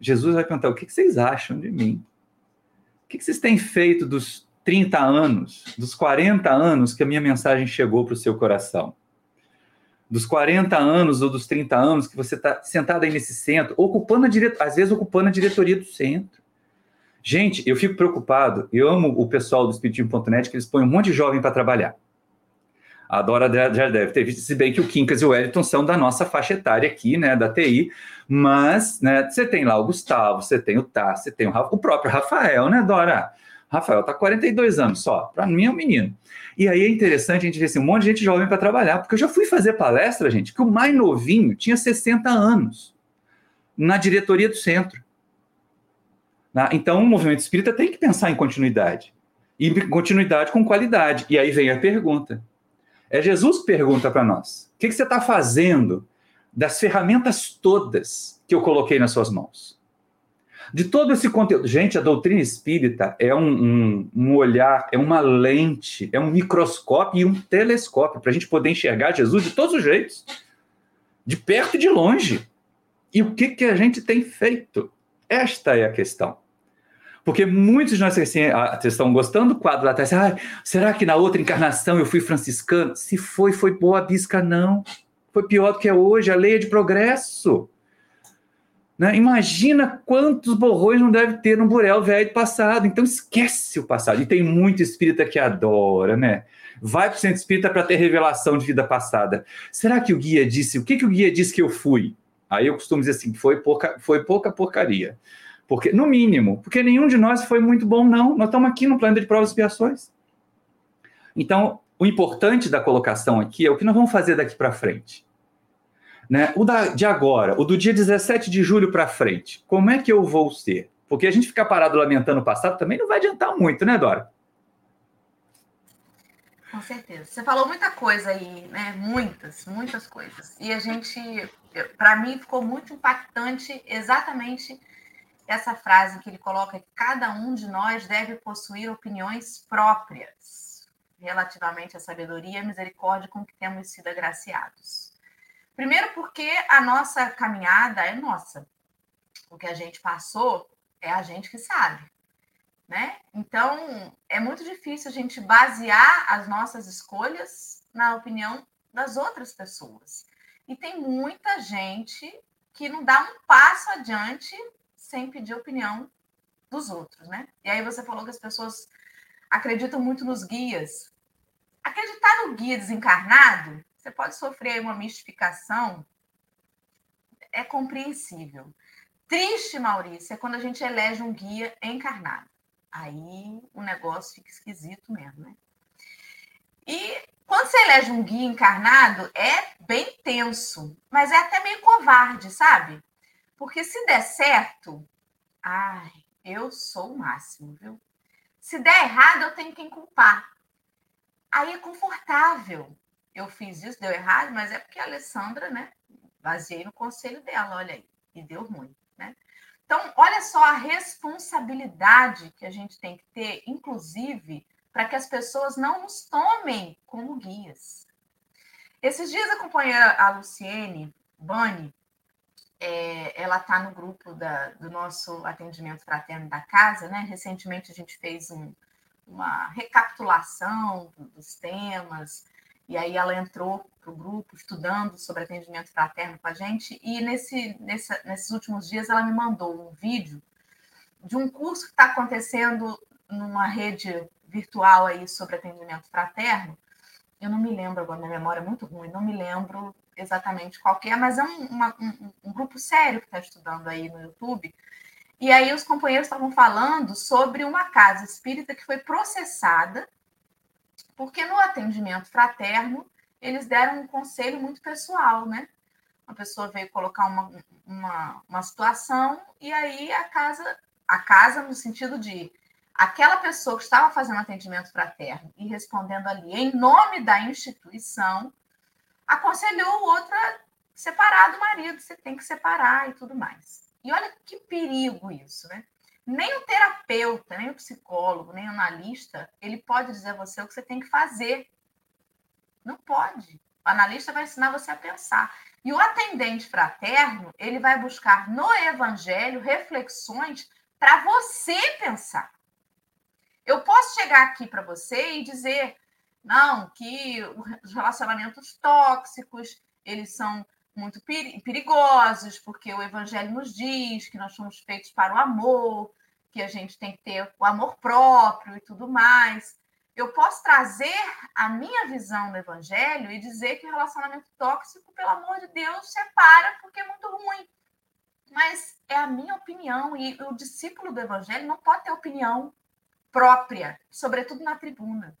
Speaker 3: Jesus vai perguntar: o que vocês acham de mim? O que vocês têm feito dos 30 anos, dos 40 anos que a minha mensagem chegou para o seu coração? Dos 40 anos ou dos 30 anos que você está sentado aí nesse centro, ocupando a dire... às vezes ocupando a diretoria do centro. Gente, eu fico preocupado. Eu amo o pessoal do Espiritismo.net que eles põem um monte de jovem para trabalhar. A Dora já deve ter visto, se bem que o Quincas e o Wellington são da nossa faixa etária aqui, né, da TI, mas, né, você tem lá o Gustavo, você tem o Tá, você tem o, o próprio Rafael, né, Dora? Rafael tá 42 anos só, para mim é um menino. E aí é interessante a gente ver assim, um monte de gente jovem para trabalhar, porque eu já fui fazer palestra, gente, que o mais novinho tinha 60 anos na diretoria do centro. Então, o movimento espírita tem que pensar em continuidade. E continuidade com qualidade. E aí vem a pergunta: é Jesus que pergunta para nós: o que, que você está fazendo das ferramentas todas que eu coloquei nas suas mãos? De todo esse conteúdo. Gente, a doutrina espírita é um, um, um olhar, é uma lente, é um microscópio e um telescópio para a gente poder enxergar Jesus de todos os jeitos, de perto e de longe. E o que, que a gente tem feito? Esta é a questão. Porque muitos de nós assim, estão gostando do quadro lá atrás. Ah, será que na outra encarnação eu fui franciscano? Se foi, foi boa bisca, não. Foi pior do que é hoje. A lei é de progresso. Né? Imagina quantos borrões não deve ter no burel velho do passado. Então esquece o passado. E tem muito espírita que adora, né? Vai para o centro espírita para ter revelação de vida passada. Será que o guia disse? O que, que o guia disse que eu fui? Aí eu costumo dizer assim: foi pouca, foi pouca porcaria. Porque, no mínimo, porque nenhum de nós foi muito bom, não. Nós estamos aqui no planeta de provas e expiações. Então, o importante da colocação aqui é o que nós vamos fazer daqui para frente. Né? O da, de agora, o do dia 17 de julho para frente, como é que eu vou ser? Porque a gente ficar parado lamentando o passado também não vai adiantar muito, né, Dora?
Speaker 1: Com certeza. Você falou muita coisa aí, né? Muitas, muitas coisas. E a gente, para mim, ficou muito impactante exatamente essa frase que ele coloca que cada um de nós deve possuir opiniões próprias relativamente à sabedoria e misericórdia com que temos sido agraciados. Primeiro, porque a nossa caminhada é nossa. O que a gente passou é a gente que sabe. Né? Então, é muito difícil a gente basear as nossas escolhas na opinião das outras pessoas. E tem muita gente que não dá um passo adiante sem pedir opinião dos outros, né? E aí você falou que as pessoas acreditam muito nos guias. Acreditar no guia desencarnado, você pode sofrer uma mistificação, é compreensível. Triste, Maurício, é quando a gente elege um guia encarnado. Aí o negócio fica esquisito mesmo, né? E quando você elege um guia encarnado, é bem tenso, mas é até meio covarde, sabe? Porque se der certo, ai, eu sou o máximo, viu? Se der errado, eu tenho quem culpar. Aí é confortável. Eu fiz isso, deu errado, mas é porque a Alessandra, né? Baseei no conselho dela, olha aí, e deu ruim, né? Então, olha só a responsabilidade que a gente tem que ter, inclusive, para que as pessoas não nos tomem como guias. Esses dias acompanhei a Luciene Bani, é, ela está no grupo da, do nosso atendimento fraterno da casa, né? Recentemente a gente fez um, uma recapitulação dos temas, e aí ela entrou para o grupo estudando sobre atendimento fraterno com a gente. E nesse, nessa, nesses últimos dias ela me mandou um vídeo de um curso que está acontecendo numa rede virtual aí sobre atendimento fraterno. Eu não me lembro agora, minha memória é muito ruim, não me lembro exatamente qual é, mas é um, uma, um, um grupo sério que está estudando aí no YouTube. E aí os companheiros estavam falando sobre uma casa espírita que foi processada porque no atendimento fraterno, eles deram um conselho muito pessoal, né? Uma pessoa veio colocar uma, uma, uma situação e aí a casa, a casa no sentido de aquela pessoa que estava fazendo atendimento fraterno e respondendo ali em nome da instituição, aconselhou o outro a separar do marido, você tem que separar e tudo mais. E olha que perigo isso, né? Nem o terapeuta, nem o psicólogo, nem o analista, ele pode dizer a você o que você tem que fazer. Não pode. O analista vai ensinar você a pensar. E o atendente fraterno, ele vai buscar no evangelho reflexões para você pensar. Eu posso chegar aqui para você e dizer, não, que os relacionamentos tóxicos, eles são muito perigosos, porque o Evangelho nos diz que nós somos feitos para o amor, que a gente tem que ter o amor próprio e tudo mais. Eu posso trazer a minha visão do Evangelho e dizer que o relacionamento tóxico, pelo amor de Deus, separa porque é muito ruim. Mas é a minha opinião e o discípulo do Evangelho não pode ter opinião própria, sobretudo na tribuna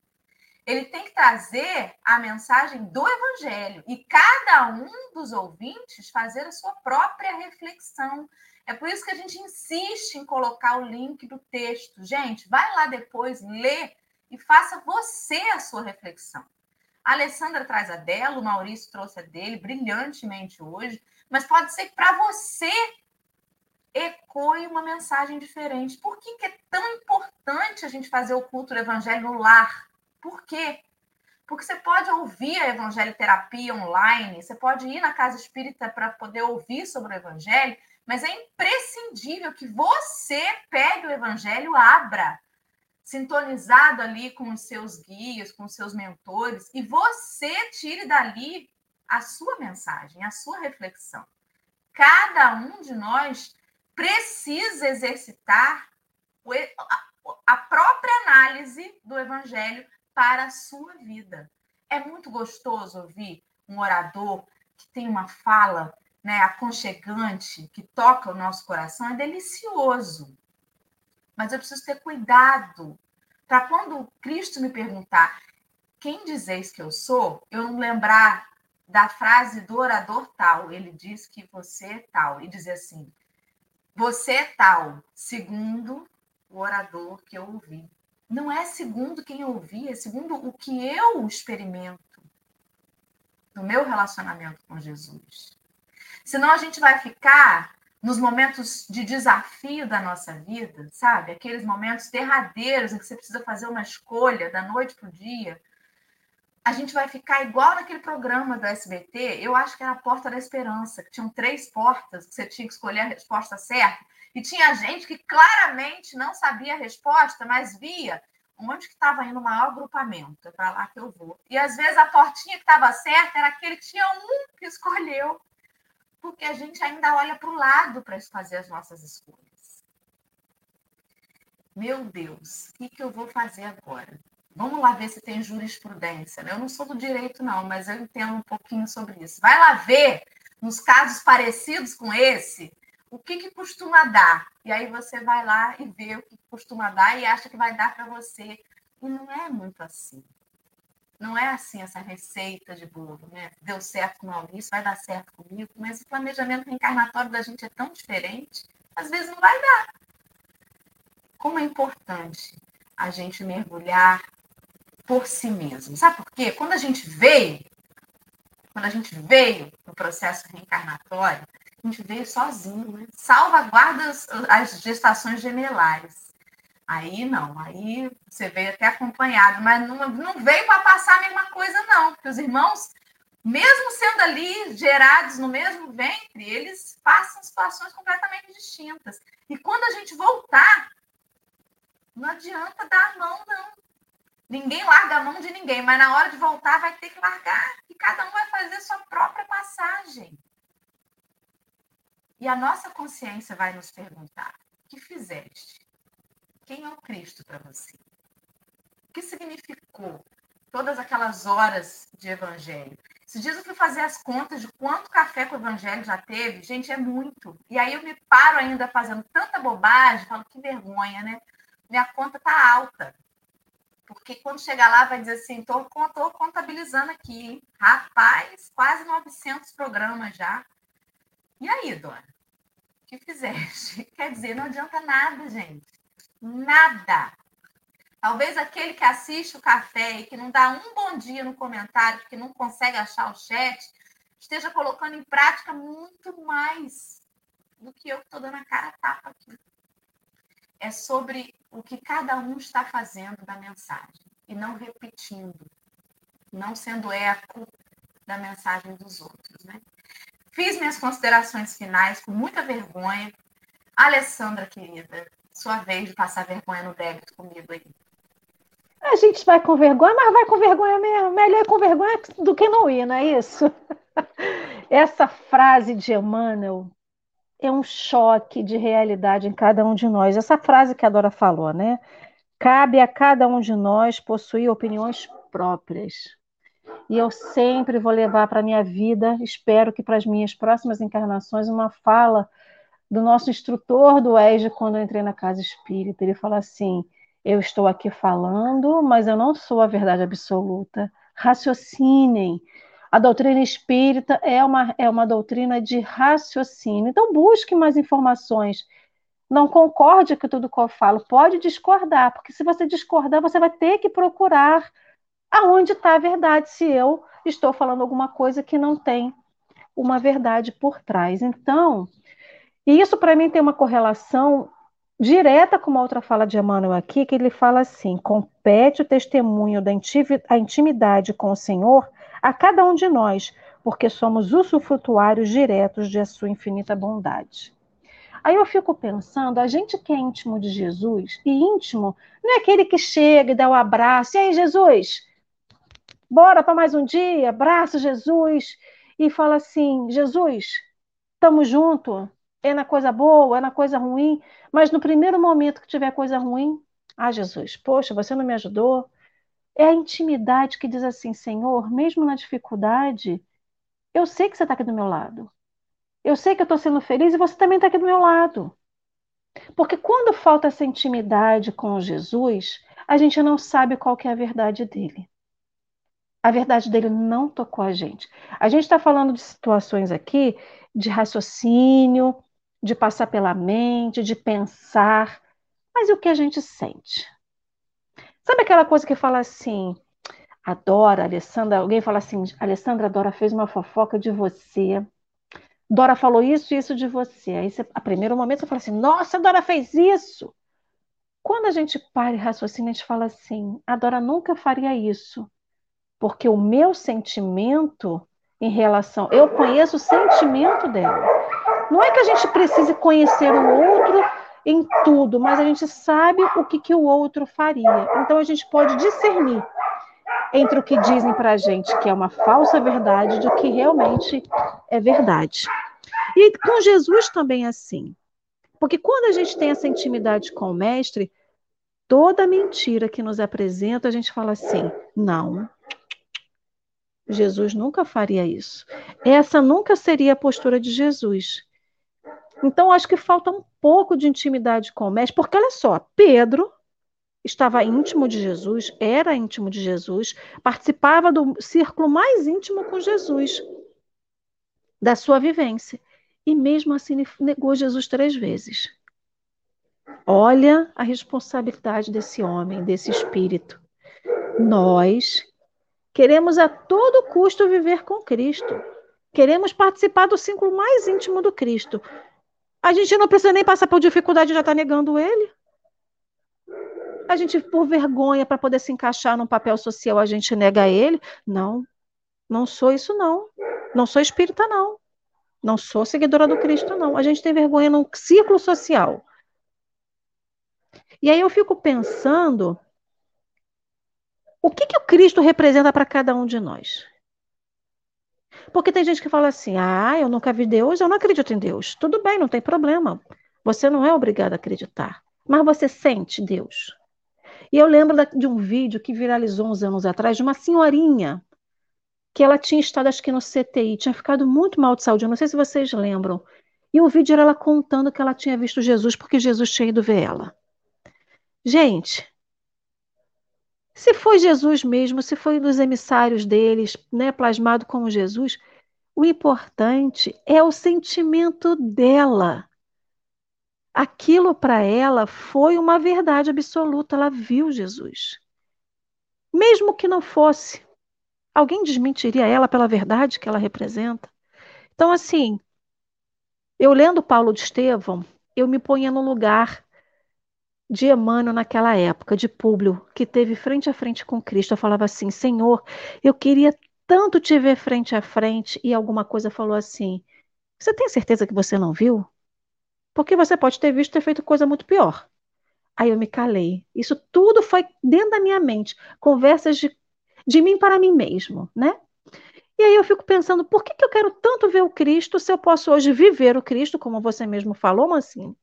Speaker 1: ele tem que trazer a mensagem do Evangelho e cada um dos ouvintes fazer a sua própria reflexão. É por isso que a gente insiste em colocar o link do texto. Gente, vai lá depois, lê e faça você a sua reflexão. A Alessandra traz a dela, o Maurício trouxe a dele brilhantemente hoje, mas pode ser que para você ecoe uma mensagem diferente. Por que, que é tão importante a gente fazer o culto do evangelho no lar? Por quê? Porque você pode ouvir a evangelho terapia online, você pode ir na casa espírita para poder ouvir sobre o evangelho, mas é imprescindível que você pegue o evangelho, abra, sintonizado ali com os seus guias, com os seus mentores, e você tire dali a sua mensagem, a sua reflexão. Cada um de nós precisa exercitar a própria análise do evangelho para a sua vida. É muito gostoso ouvir um orador que tem uma fala né, aconchegante, que toca o nosso coração, é delicioso. Mas eu preciso ter cuidado para quando Cristo me perguntar quem dizeis que eu sou, eu não lembrar da frase do orador tal. Ele diz que você é tal. E dizer assim: você é tal, segundo o orador que eu ouvi. Não é segundo quem eu ouvi, é segundo o que eu experimento no meu relacionamento com Jesus. Senão a gente vai ficar nos momentos de desafio da nossa vida, sabe? Aqueles momentos derradeiros em que você precisa fazer uma escolha da noite para o dia. A gente vai ficar igual naquele programa do SBT, eu acho que era a Porta da Esperança, que tinham três portas, que você tinha que escolher a resposta certa. E tinha gente que claramente não sabia a resposta, mas via onde que estava indo o maior grupamento, é para lá que eu vou. E às vezes a portinha que estava certa era aquele que tinha um que escolheu porque a gente ainda olha para o lado para fazer as nossas escolhas. Meu Deus, o que, que eu vou fazer agora? Vamos lá ver se tem jurisprudência. Né? Eu não sou do direito, não, mas eu entendo um pouquinho sobre isso. Vai lá ver, nos casos parecidos com esse, o que, que costuma dar. E aí você vai lá e vê o que costuma dar e acha que vai dar para você. E não é muito assim. Não é assim essa receita de bolo, né? Deu certo com Maurício, vai dar certo comigo, mas o planejamento reencarnatório da gente é tão diferente, às vezes não vai dar. Como é importante a gente mergulhar por si mesmo. Sabe por quê? Quando a gente veio, quando a gente veio no processo reencarnatório, a gente veio sozinho, né? Salvaguarda as gestações gemelares. Aí não, aí você veio até acompanhado, mas não, não veio para passar a mesma coisa, não, porque os irmãos, mesmo sendo ali gerados no mesmo ventre, eles passam situações completamente distintas. E quando a gente voltar, não adianta dar a mão, não. Ninguém larga a mão de ninguém, mas na hora de voltar vai ter que largar, e cada um vai fazer sua própria passagem. E a nossa consciência vai nos perguntar: o que fizeste? Quem é o Cristo para você? O que significou todas aquelas horas de evangelho? Dias eu fui fazer as contas de quanto café com o evangelho já teve. Gente, é muito. E aí eu me paro ainda fazendo tanta bobagem, falo que vergonha, né? Minha conta tá alta. Porque quando chegar lá vai dizer assim, tô, tô contabilizando aqui, hein? Rapaz, quase 900 programas já. E aí, dona? Que fizeste? Quer dizer, não adianta nada, gente nada. Talvez aquele que assiste o café e que não dá um bom dia no comentário, porque não consegue achar o chat, esteja colocando em prática muito mais do que eu que estou dando a cara a tapa aqui. É sobre o que cada um está fazendo da mensagem e não repetindo, não sendo eco da mensagem dos outros, né? Fiz minhas considerações finais com muita vergonha. Alessandra, querida, sua vez de passar vergonha no débito comigo aí.
Speaker 2: A gente vai com vergonha, mas vai com vergonha mesmo. Melhor ir com vergonha do que não ir, não é isso? Essa frase de Emmanuel é um choque de realidade em cada um de nós. Essa frase que a Dora falou, né? Cabe a cada um de nós possuir opiniões próprias. E eu sempre vou levar para a minha vida, espero que para as minhas próximas encarnações, uma fala do nosso instrutor do ESG quando eu entrei na casa espírita. Ele fala assim: eu estou aqui falando, mas eu não sou a verdade absoluta. Raciocinem. A doutrina espírita é uma, é uma doutrina de raciocínio. Então, busque mais informações. Não concorde com tudo que eu falo. Pode discordar, porque se você discordar, você vai ter que procurar aonde está a verdade, se eu estou falando alguma coisa que não tem uma verdade por trás. Então, e isso, para mim, tem uma correlação direta com uma outra fala de Emmanuel aqui, que ele fala assim: compete o testemunho da intimidade com o Senhor a cada um de nós, porque somos usufrutuários diretos de sua infinita bondade. Aí eu fico pensando, a gente que é íntimo de Jesus, e íntimo não é aquele que chega e dá o um abraço, e aí, Jesus, bora para mais um dia, abraço Jesus, e fala assim, Jesus, estamos junto, é na coisa boa, é na coisa ruim, mas no primeiro momento que tiver coisa ruim, ah, Jesus, poxa, você não me ajudou. É a intimidade que diz assim, Senhor, mesmo na dificuldade, eu sei que você está aqui do meu lado. Eu sei que eu estou sendo feliz e você também está aqui do meu lado. Porque quando falta essa intimidade com Jesus, a gente não sabe qual que é a verdade dele. A verdade dele não tocou a gente. A gente está falando de situações aqui de raciocínio, de passar pela mente, de pensar, mas e o que a gente sente? Sabe aquela coisa que fala assim, adora, Alessandra, alguém fala assim, Alessandra, Dora fez uma fofoca de você. Dora falou isso e isso de você. Aí, você, a primeiro momento, você fala assim, nossa, Dora fez isso. Quando a gente para e raciocina, a gente fala assim, a Dora nunca faria isso. Porque o meu sentimento em relação, eu conheço o sentimento dela. Não é que a gente precise conhecer o outro em tudo, mas a gente sabe o que, que o outro faria. Então a gente pode discernir entre o que dizem para a gente que é uma falsa verdade do que realmente é verdade. E com Jesus também é assim. Porque quando a gente tem essa intimidade com o Mestre, toda mentira que nos apresenta, a gente fala assim: não, Jesus nunca faria isso. Essa nunca seria a postura de Jesus. Então, acho que falta um pouco de intimidade com o mestre, porque olha só, Pedro estava íntimo de Jesus, era íntimo de Jesus, participava do círculo mais íntimo com Jesus, da sua vivência. E mesmo assim negou Jesus três vezes. Olha a responsabilidade desse homem, desse espírito. Nós queremos a todo custo viver com Cristo. Queremos participar do círculo mais íntimo do Cristo. A gente não precisa nem passar por dificuldade já está negando ele. A gente, por vergonha, para poder se encaixar num papel social, a gente nega ele. Não, não sou isso, não. Não sou espírita, não. Não sou seguidora do Cristo, não. A gente tem vergonha num círculo social. E aí eu fico pensando o que, que o Cristo representa para cada um de nós. Porque tem gente que fala assim: ah, eu nunca vi Deus, eu não acredito em Deus. Tudo bem, não tem problema. Você não é obrigado a acreditar. Mas você sente Deus. E eu lembro de um vídeo que viralizou uns anos atrás de uma senhorinha que ela tinha estado, acho que no CTI, tinha ficado muito mal de saúde. Eu não sei se vocês lembram. E o vídeo era ela contando que ela tinha visto Jesus porque Jesus tinha ido ver ela. Gente, se foi Jesus mesmo, se foi dos emissários deles, né, plasmado como Jesus, o importante é o sentimento dela. Aquilo para ela foi uma verdade absoluta, ela viu Jesus. Mesmo que não fosse, alguém desmentiria ela pela verdade que ela representa? Então, assim, eu lendo Paulo de Estevão, eu me ponha no lugar de Emmanuel naquela época, de Públio, que teve frente a frente com Cristo, eu falava assim: Senhor, eu queria tanto te ver frente a frente, e alguma coisa falou assim: Você tem certeza que você não viu? Porque você pode ter visto ter feito coisa muito pior. Aí eu me calei. Isso tudo foi dentro da minha mente, conversas de, de mim para mim mesmo, né? E aí eu fico pensando, por que, que eu quero tanto ver o Cristo se eu posso hoje viver o Cristo, como você mesmo falou, Mancinho?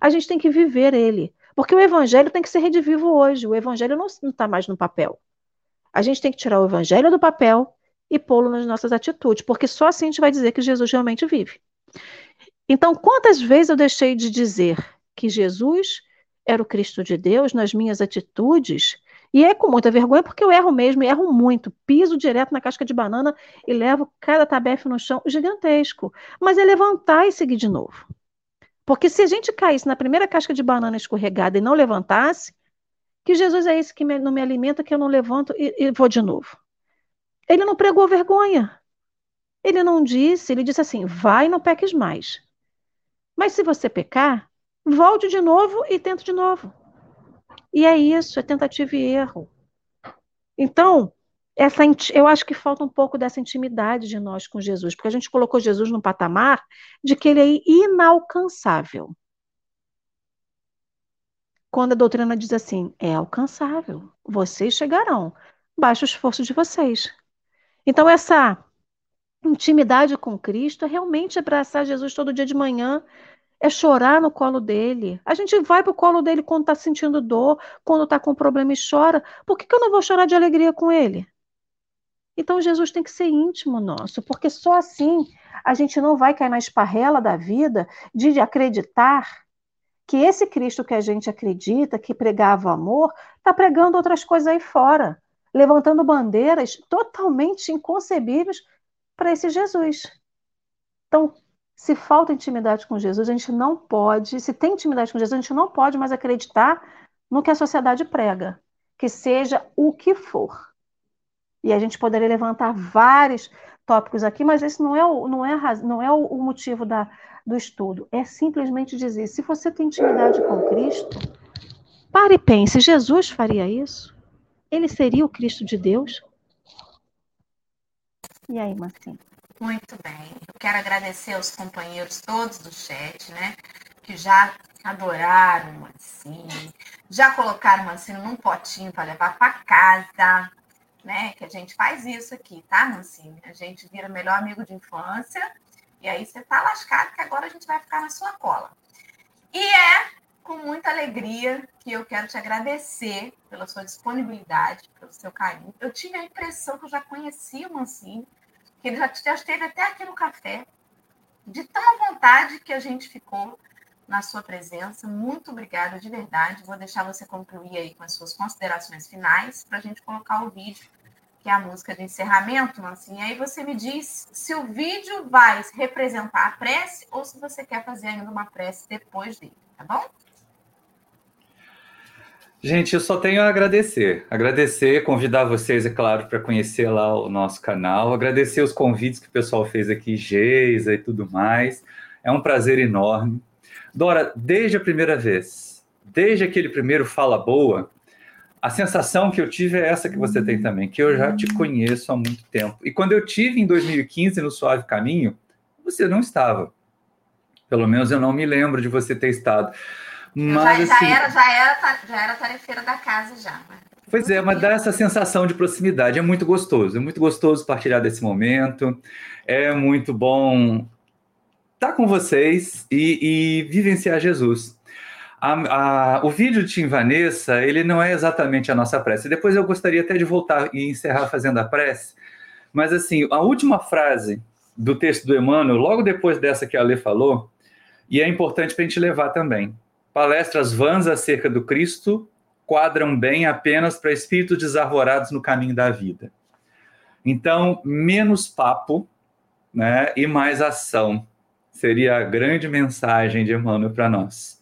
Speaker 2: A gente tem que viver ele. Porque o evangelho tem que ser redivivo hoje. O evangelho não está mais no papel. A gente tem que tirar o evangelho do papel e pô-lo nas nossas atitudes, porque só assim a gente vai dizer que Jesus realmente vive. Então, quantas vezes eu deixei de dizer que Jesus era o Cristo de Deus nas minhas atitudes? E é com muita vergonha, porque eu erro mesmo, erro muito. Piso direto na casca de banana e levo cada tabefe no chão gigantesco. Mas é levantar e seguir de novo. Porque se a gente caísse na primeira casca de banana escorregada e não levantasse, que Jesus é esse que me, não me alimenta, que eu não levanto e, e vou de novo. Ele não pregou vergonha. Ele não disse, ele disse assim: vai, não peques mais. Mas se você pecar, volte de novo e tente de novo. E é isso, é tentativa e erro. Então, essa, eu acho que falta um pouco dessa intimidade de nós com Jesus, porque a gente colocou Jesus num patamar de que ele é inalcançável. Quando a doutrina diz assim, é alcançável, vocês chegarão, baixa o esforço de vocês. Então, essa intimidade com Cristo é realmente abraçar Jesus todo dia de manhã, é chorar no colo dele. A gente vai para o colo dele quando está sentindo dor, quando está com problema e chora. Por que, que eu não vou chorar de alegria com ele? Então Jesus tem que ser íntimo nosso, porque só assim a gente não vai cair na esparrela da vida de acreditar que esse Cristo que a gente acredita, que pregava amor, está pregando outras coisas aí fora, levantando bandeiras totalmente inconcebíveis para esse Jesus. Então, se falta intimidade com Jesus, a gente não pode, se tem intimidade com Jesus, a gente não pode mais acreditar no que a sociedade prega que seja o que for. E a gente poderia levantar vários tópicos aqui, mas esse não é o, não é a, não é o motivo da, do estudo. É simplesmente dizer: se você tem intimidade com Cristo, pare e pense: Jesus faria isso? Ele seria o Cristo de Deus? E aí, Marcinha?
Speaker 1: Muito bem. Eu quero agradecer aos companheiros todos do chat, né? Que já adoraram o Mancini, já colocaram o Mancini num potinho para levar para casa, né? Que a gente faz isso aqui, tá, Mancini? A gente vira melhor amigo de infância e aí você tá lascado que agora a gente vai ficar na sua cola. E é com muita alegria que eu quero te agradecer pela sua disponibilidade, pelo seu carinho. Eu tive a impressão que eu já conhecia o Mancini, que ele já, já esteve até aqui no café, de tão vontade que a gente ficou na sua presença. Muito obrigada, de verdade. Vou deixar você concluir aí com as suas considerações finais para a gente colocar o vídeo, que é a música de encerramento, assim. Aí você me diz se o vídeo vai representar a prece ou se você quer fazer ainda uma prece depois dele, tá bom?
Speaker 3: Gente, eu só tenho a agradecer. Agradecer, convidar vocês, é claro, para conhecer lá o nosso canal. Agradecer os convites que o pessoal fez aqui, Geisa e tudo mais. É um prazer enorme. Dora, desde a primeira vez, desde aquele primeiro Fala Boa, a sensação que eu tive é essa que você tem também, que eu já te conheço há muito tempo. E quando eu tive em 2015 no Suave Caminho, você não estava. Pelo menos eu não me lembro de você ter estado.
Speaker 1: Mas, já, assim, já, era, já, era, já era tarefeira da casa já. Né?
Speaker 3: Pois é, mas dá essa sensação de proximidade. É muito gostoso. É muito gostoso partilhar desse momento. É muito bom estar com vocês e, e vivenciar Jesus. A, a, o vídeo de Tim Vanessa, ele não é exatamente a nossa prece. Depois eu gostaria até de voltar e encerrar fazendo a prece. Mas, assim, a última frase do texto do Emmanuel, logo depois dessa que a Lê falou, e é importante para a gente levar também. Palestras vãs acerca do Cristo quadram bem apenas para espíritos desarvorados no caminho da vida. Então, menos papo né, e mais ação seria a grande mensagem de Emmanuel para nós.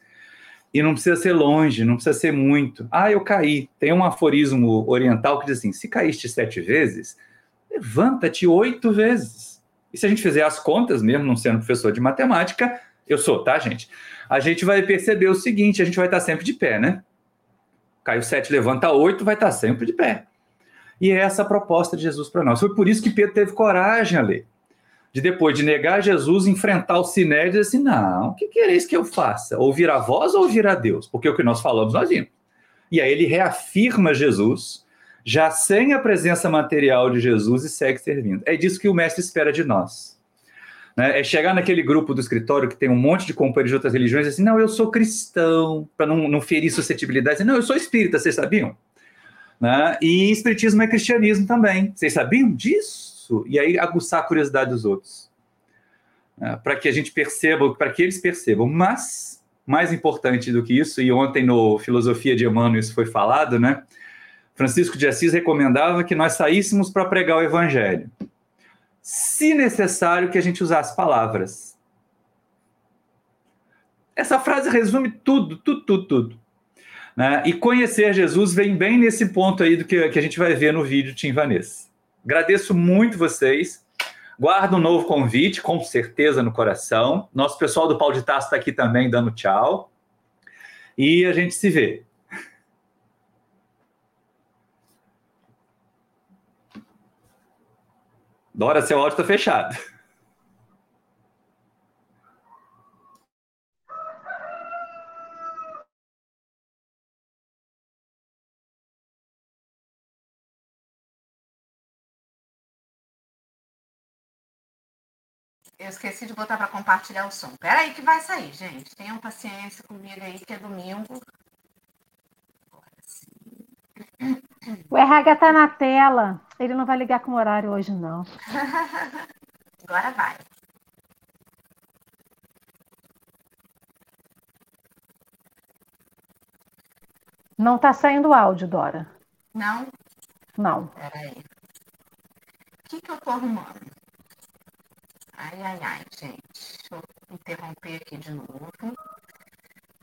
Speaker 3: E não precisa ser longe, não precisa ser muito. Ah, eu caí. Tem um aforismo oriental que diz assim: se caíste sete vezes, levanta-te oito vezes. E se a gente fizer as contas, mesmo não sendo professor de matemática, eu sou, tá, gente? A gente vai perceber o seguinte: a gente vai estar sempre de pé, né? Caiu sete, levanta oito, vai estar sempre de pé. E é essa a proposta de Jesus para nós. Foi por isso que Pedro teve coragem a ler. De depois de negar Jesus, enfrentar o sinédrio e dizer assim: não, o que quereis que eu faça? Ouvir a voz ou ouvir a Deus? Porque o que nós falamos, nós vimos. E aí ele reafirma Jesus, já sem a presença material de Jesus e segue servindo. É disso que o mestre espera de nós. Né? É chegar naquele grupo do escritório que tem um monte de companheiros de outras religiões e assim, não, eu sou cristão, para não, não ferir suscetibilidade. Não, eu sou espírita, vocês sabiam? Né? E espiritismo é cristianismo também. Vocês sabiam disso? E aí aguçar a curiosidade dos outros. Né? Para que a gente perceba, para que eles percebam. Mas, mais importante do que isso, e ontem no Filosofia de Emmanuel isso foi falado, né? Francisco de Assis recomendava que nós saíssemos para pregar o evangelho se necessário que a gente usasse palavras. Essa frase resume tudo, tudo, tudo, tudo. Né? E conhecer Jesus vem bem nesse ponto aí do que, que a gente vai ver no vídeo Tim Vanessa. Agradeço muito vocês. Guardo um novo convite, com certeza, no coração. Nosso pessoal do Pau de Taça está aqui também dando tchau. E a gente se vê. Dora, seu áudio está fechado.
Speaker 1: Eu esqueci de botar para compartilhar o som. Pera aí que vai sair, gente. Tenham paciência comigo aí, que é domingo.
Speaker 2: O RH tá na tela. Ele não vai ligar com horário hoje, não.
Speaker 1: Agora vai.
Speaker 2: Não está saindo áudio, Dora.
Speaker 1: Não?
Speaker 2: Não.
Speaker 1: Peraí. O que, que eu estou arrumando? Ai, ai, ai, gente. Deixa eu interromper aqui de novo.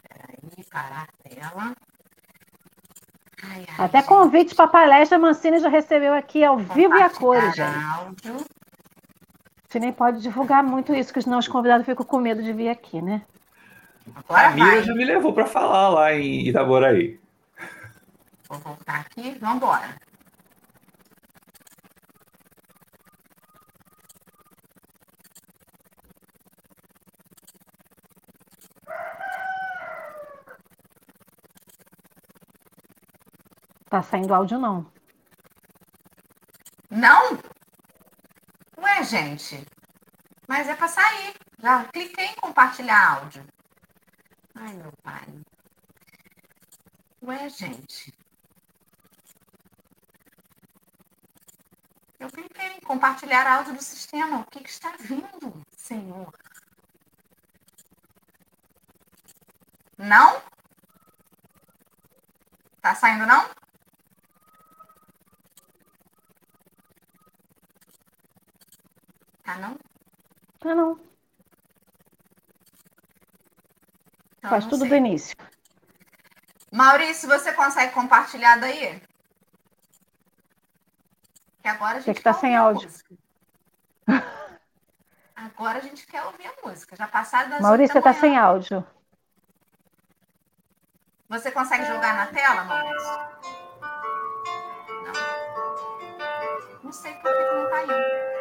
Speaker 1: Peraí, parar a tela.
Speaker 2: Ai, ai, Até gente. convite para palestra Mancini já recebeu aqui ao vivo e a cores, gente. Áudio. Você nem pode divulgar muito isso, porque senão os convidados ficam com medo de vir aqui, né?
Speaker 3: Agora a Mira já me levou para falar lá em Itaboraí.
Speaker 4: Vou voltar aqui, vamos embora.
Speaker 2: Tá saindo áudio, não.
Speaker 4: Não? Ué, gente. Mas é para sair. Já cliquei em compartilhar áudio. Ai, meu pai. Ué, gente. Eu cliquei em compartilhar áudio do sistema. O que, que está vindo, Senhor? Não? Tá saindo, não? Tá não.
Speaker 2: Então, Faz tudo sei. do início.
Speaker 4: Maurício, você consegue compartilhar daí? Que agora a gente
Speaker 2: que, que tá sem áudio.
Speaker 4: Agora a gente quer ouvir a música. Já passaram das
Speaker 2: Maurício, você tá sem áudio.
Speaker 4: Você consegue jogar na tela, Maurício? Não. Não sei por que não tá indo.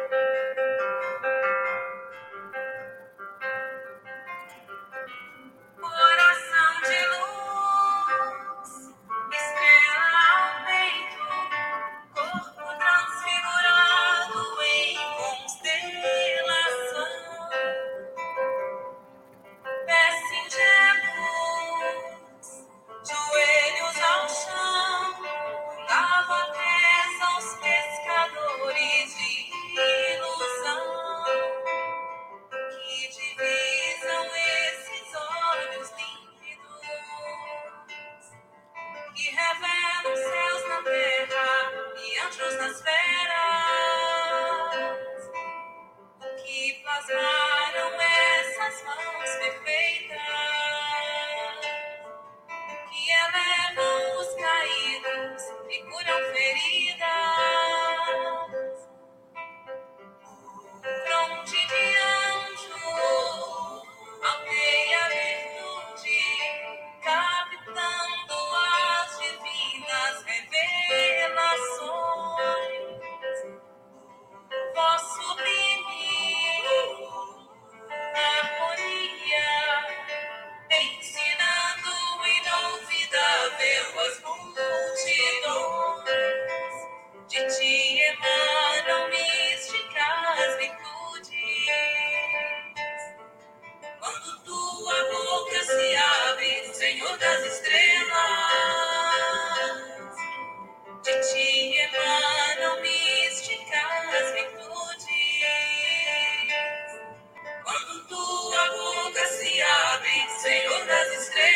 Speaker 4: Stay.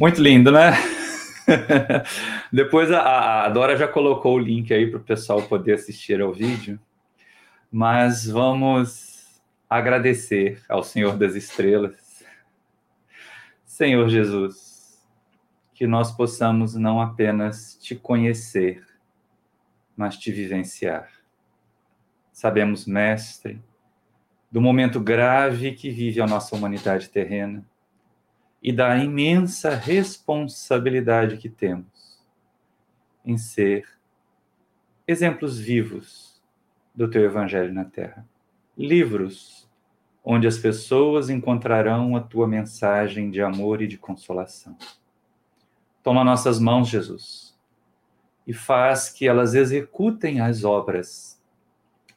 Speaker 3: Muito lindo, né? Depois a, a, Dora já colocou o link aí para o pessoal poder assistir ao vídeo, mas vamos agradecer ao Senhor das Estrelas Senhor Jesus, que nós possamos não apenas te conhecer, mas te vivenciar. Sabemos, Mestre, do momento grave que vive a nossa humanidade terrena e da imensa responsabilidade que temos em ser exemplos vivos do teu Evangelho na Terra. Livros onde as pessoas encontrarão a tua mensagem de amor e de consolação. Toma nossas mãos, Jesus, e faz que elas executem as obras,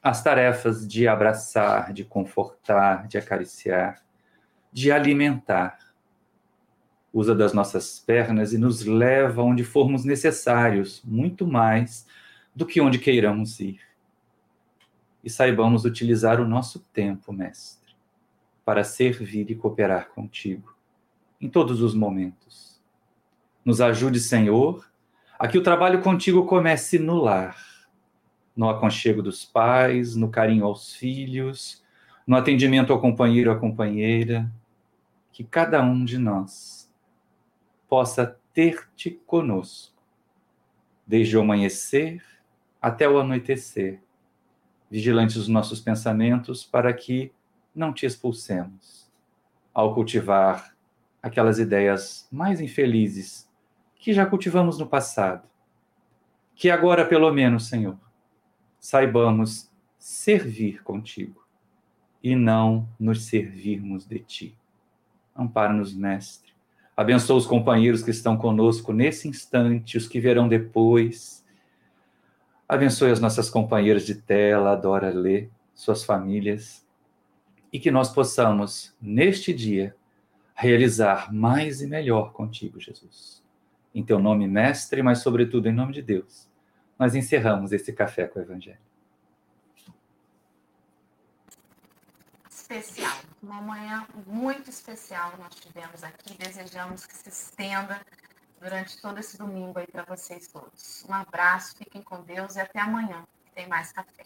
Speaker 3: as tarefas de abraçar, de confortar, de acariciar, de alimentar. Usa das nossas pernas e nos leva onde formos necessários, muito mais do que onde queiramos ir. E saibamos utilizar o nosso tempo, Mestre para servir e cooperar contigo em todos os momentos. Nos ajude, Senhor, a que o trabalho contigo comece no lar, no aconchego dos pais, no carinho aos filhos, no atendimento ao companheiro ou à companheira, que cada um de nós possa ter-te conosco, desde o amanhecer até o anoitecer, vigilantes os nossos pensamentos para que não te expulsemos. Ao cultivar aquelas ideias mais infelizes que já cultivamos no passado, que agora, pelo menos, Senhor, saibamos servir contigo e não nos servirmos de ti. Ampara-nos, Mestre. Abençoa os companheiros que estão conosco nesse instante, os que verão depois. Abençoe as nossas companheiras de tela, adora ler, suas famílias e que nós possamos, neste dia, realizar mais e melhor contigo, Jesus. Em teu nome, mestre, mas sobretudo em nome de Deus, nós encerramos esse café com o Evangelho.
Speaker 1: Especial, uma manhã muito especial nós tivemos aqui. Desejamos que se estenda durante todo esse domingo aí para vocês todos. Um abraço, fiquem com Deus e até amanhã. Tem mais café.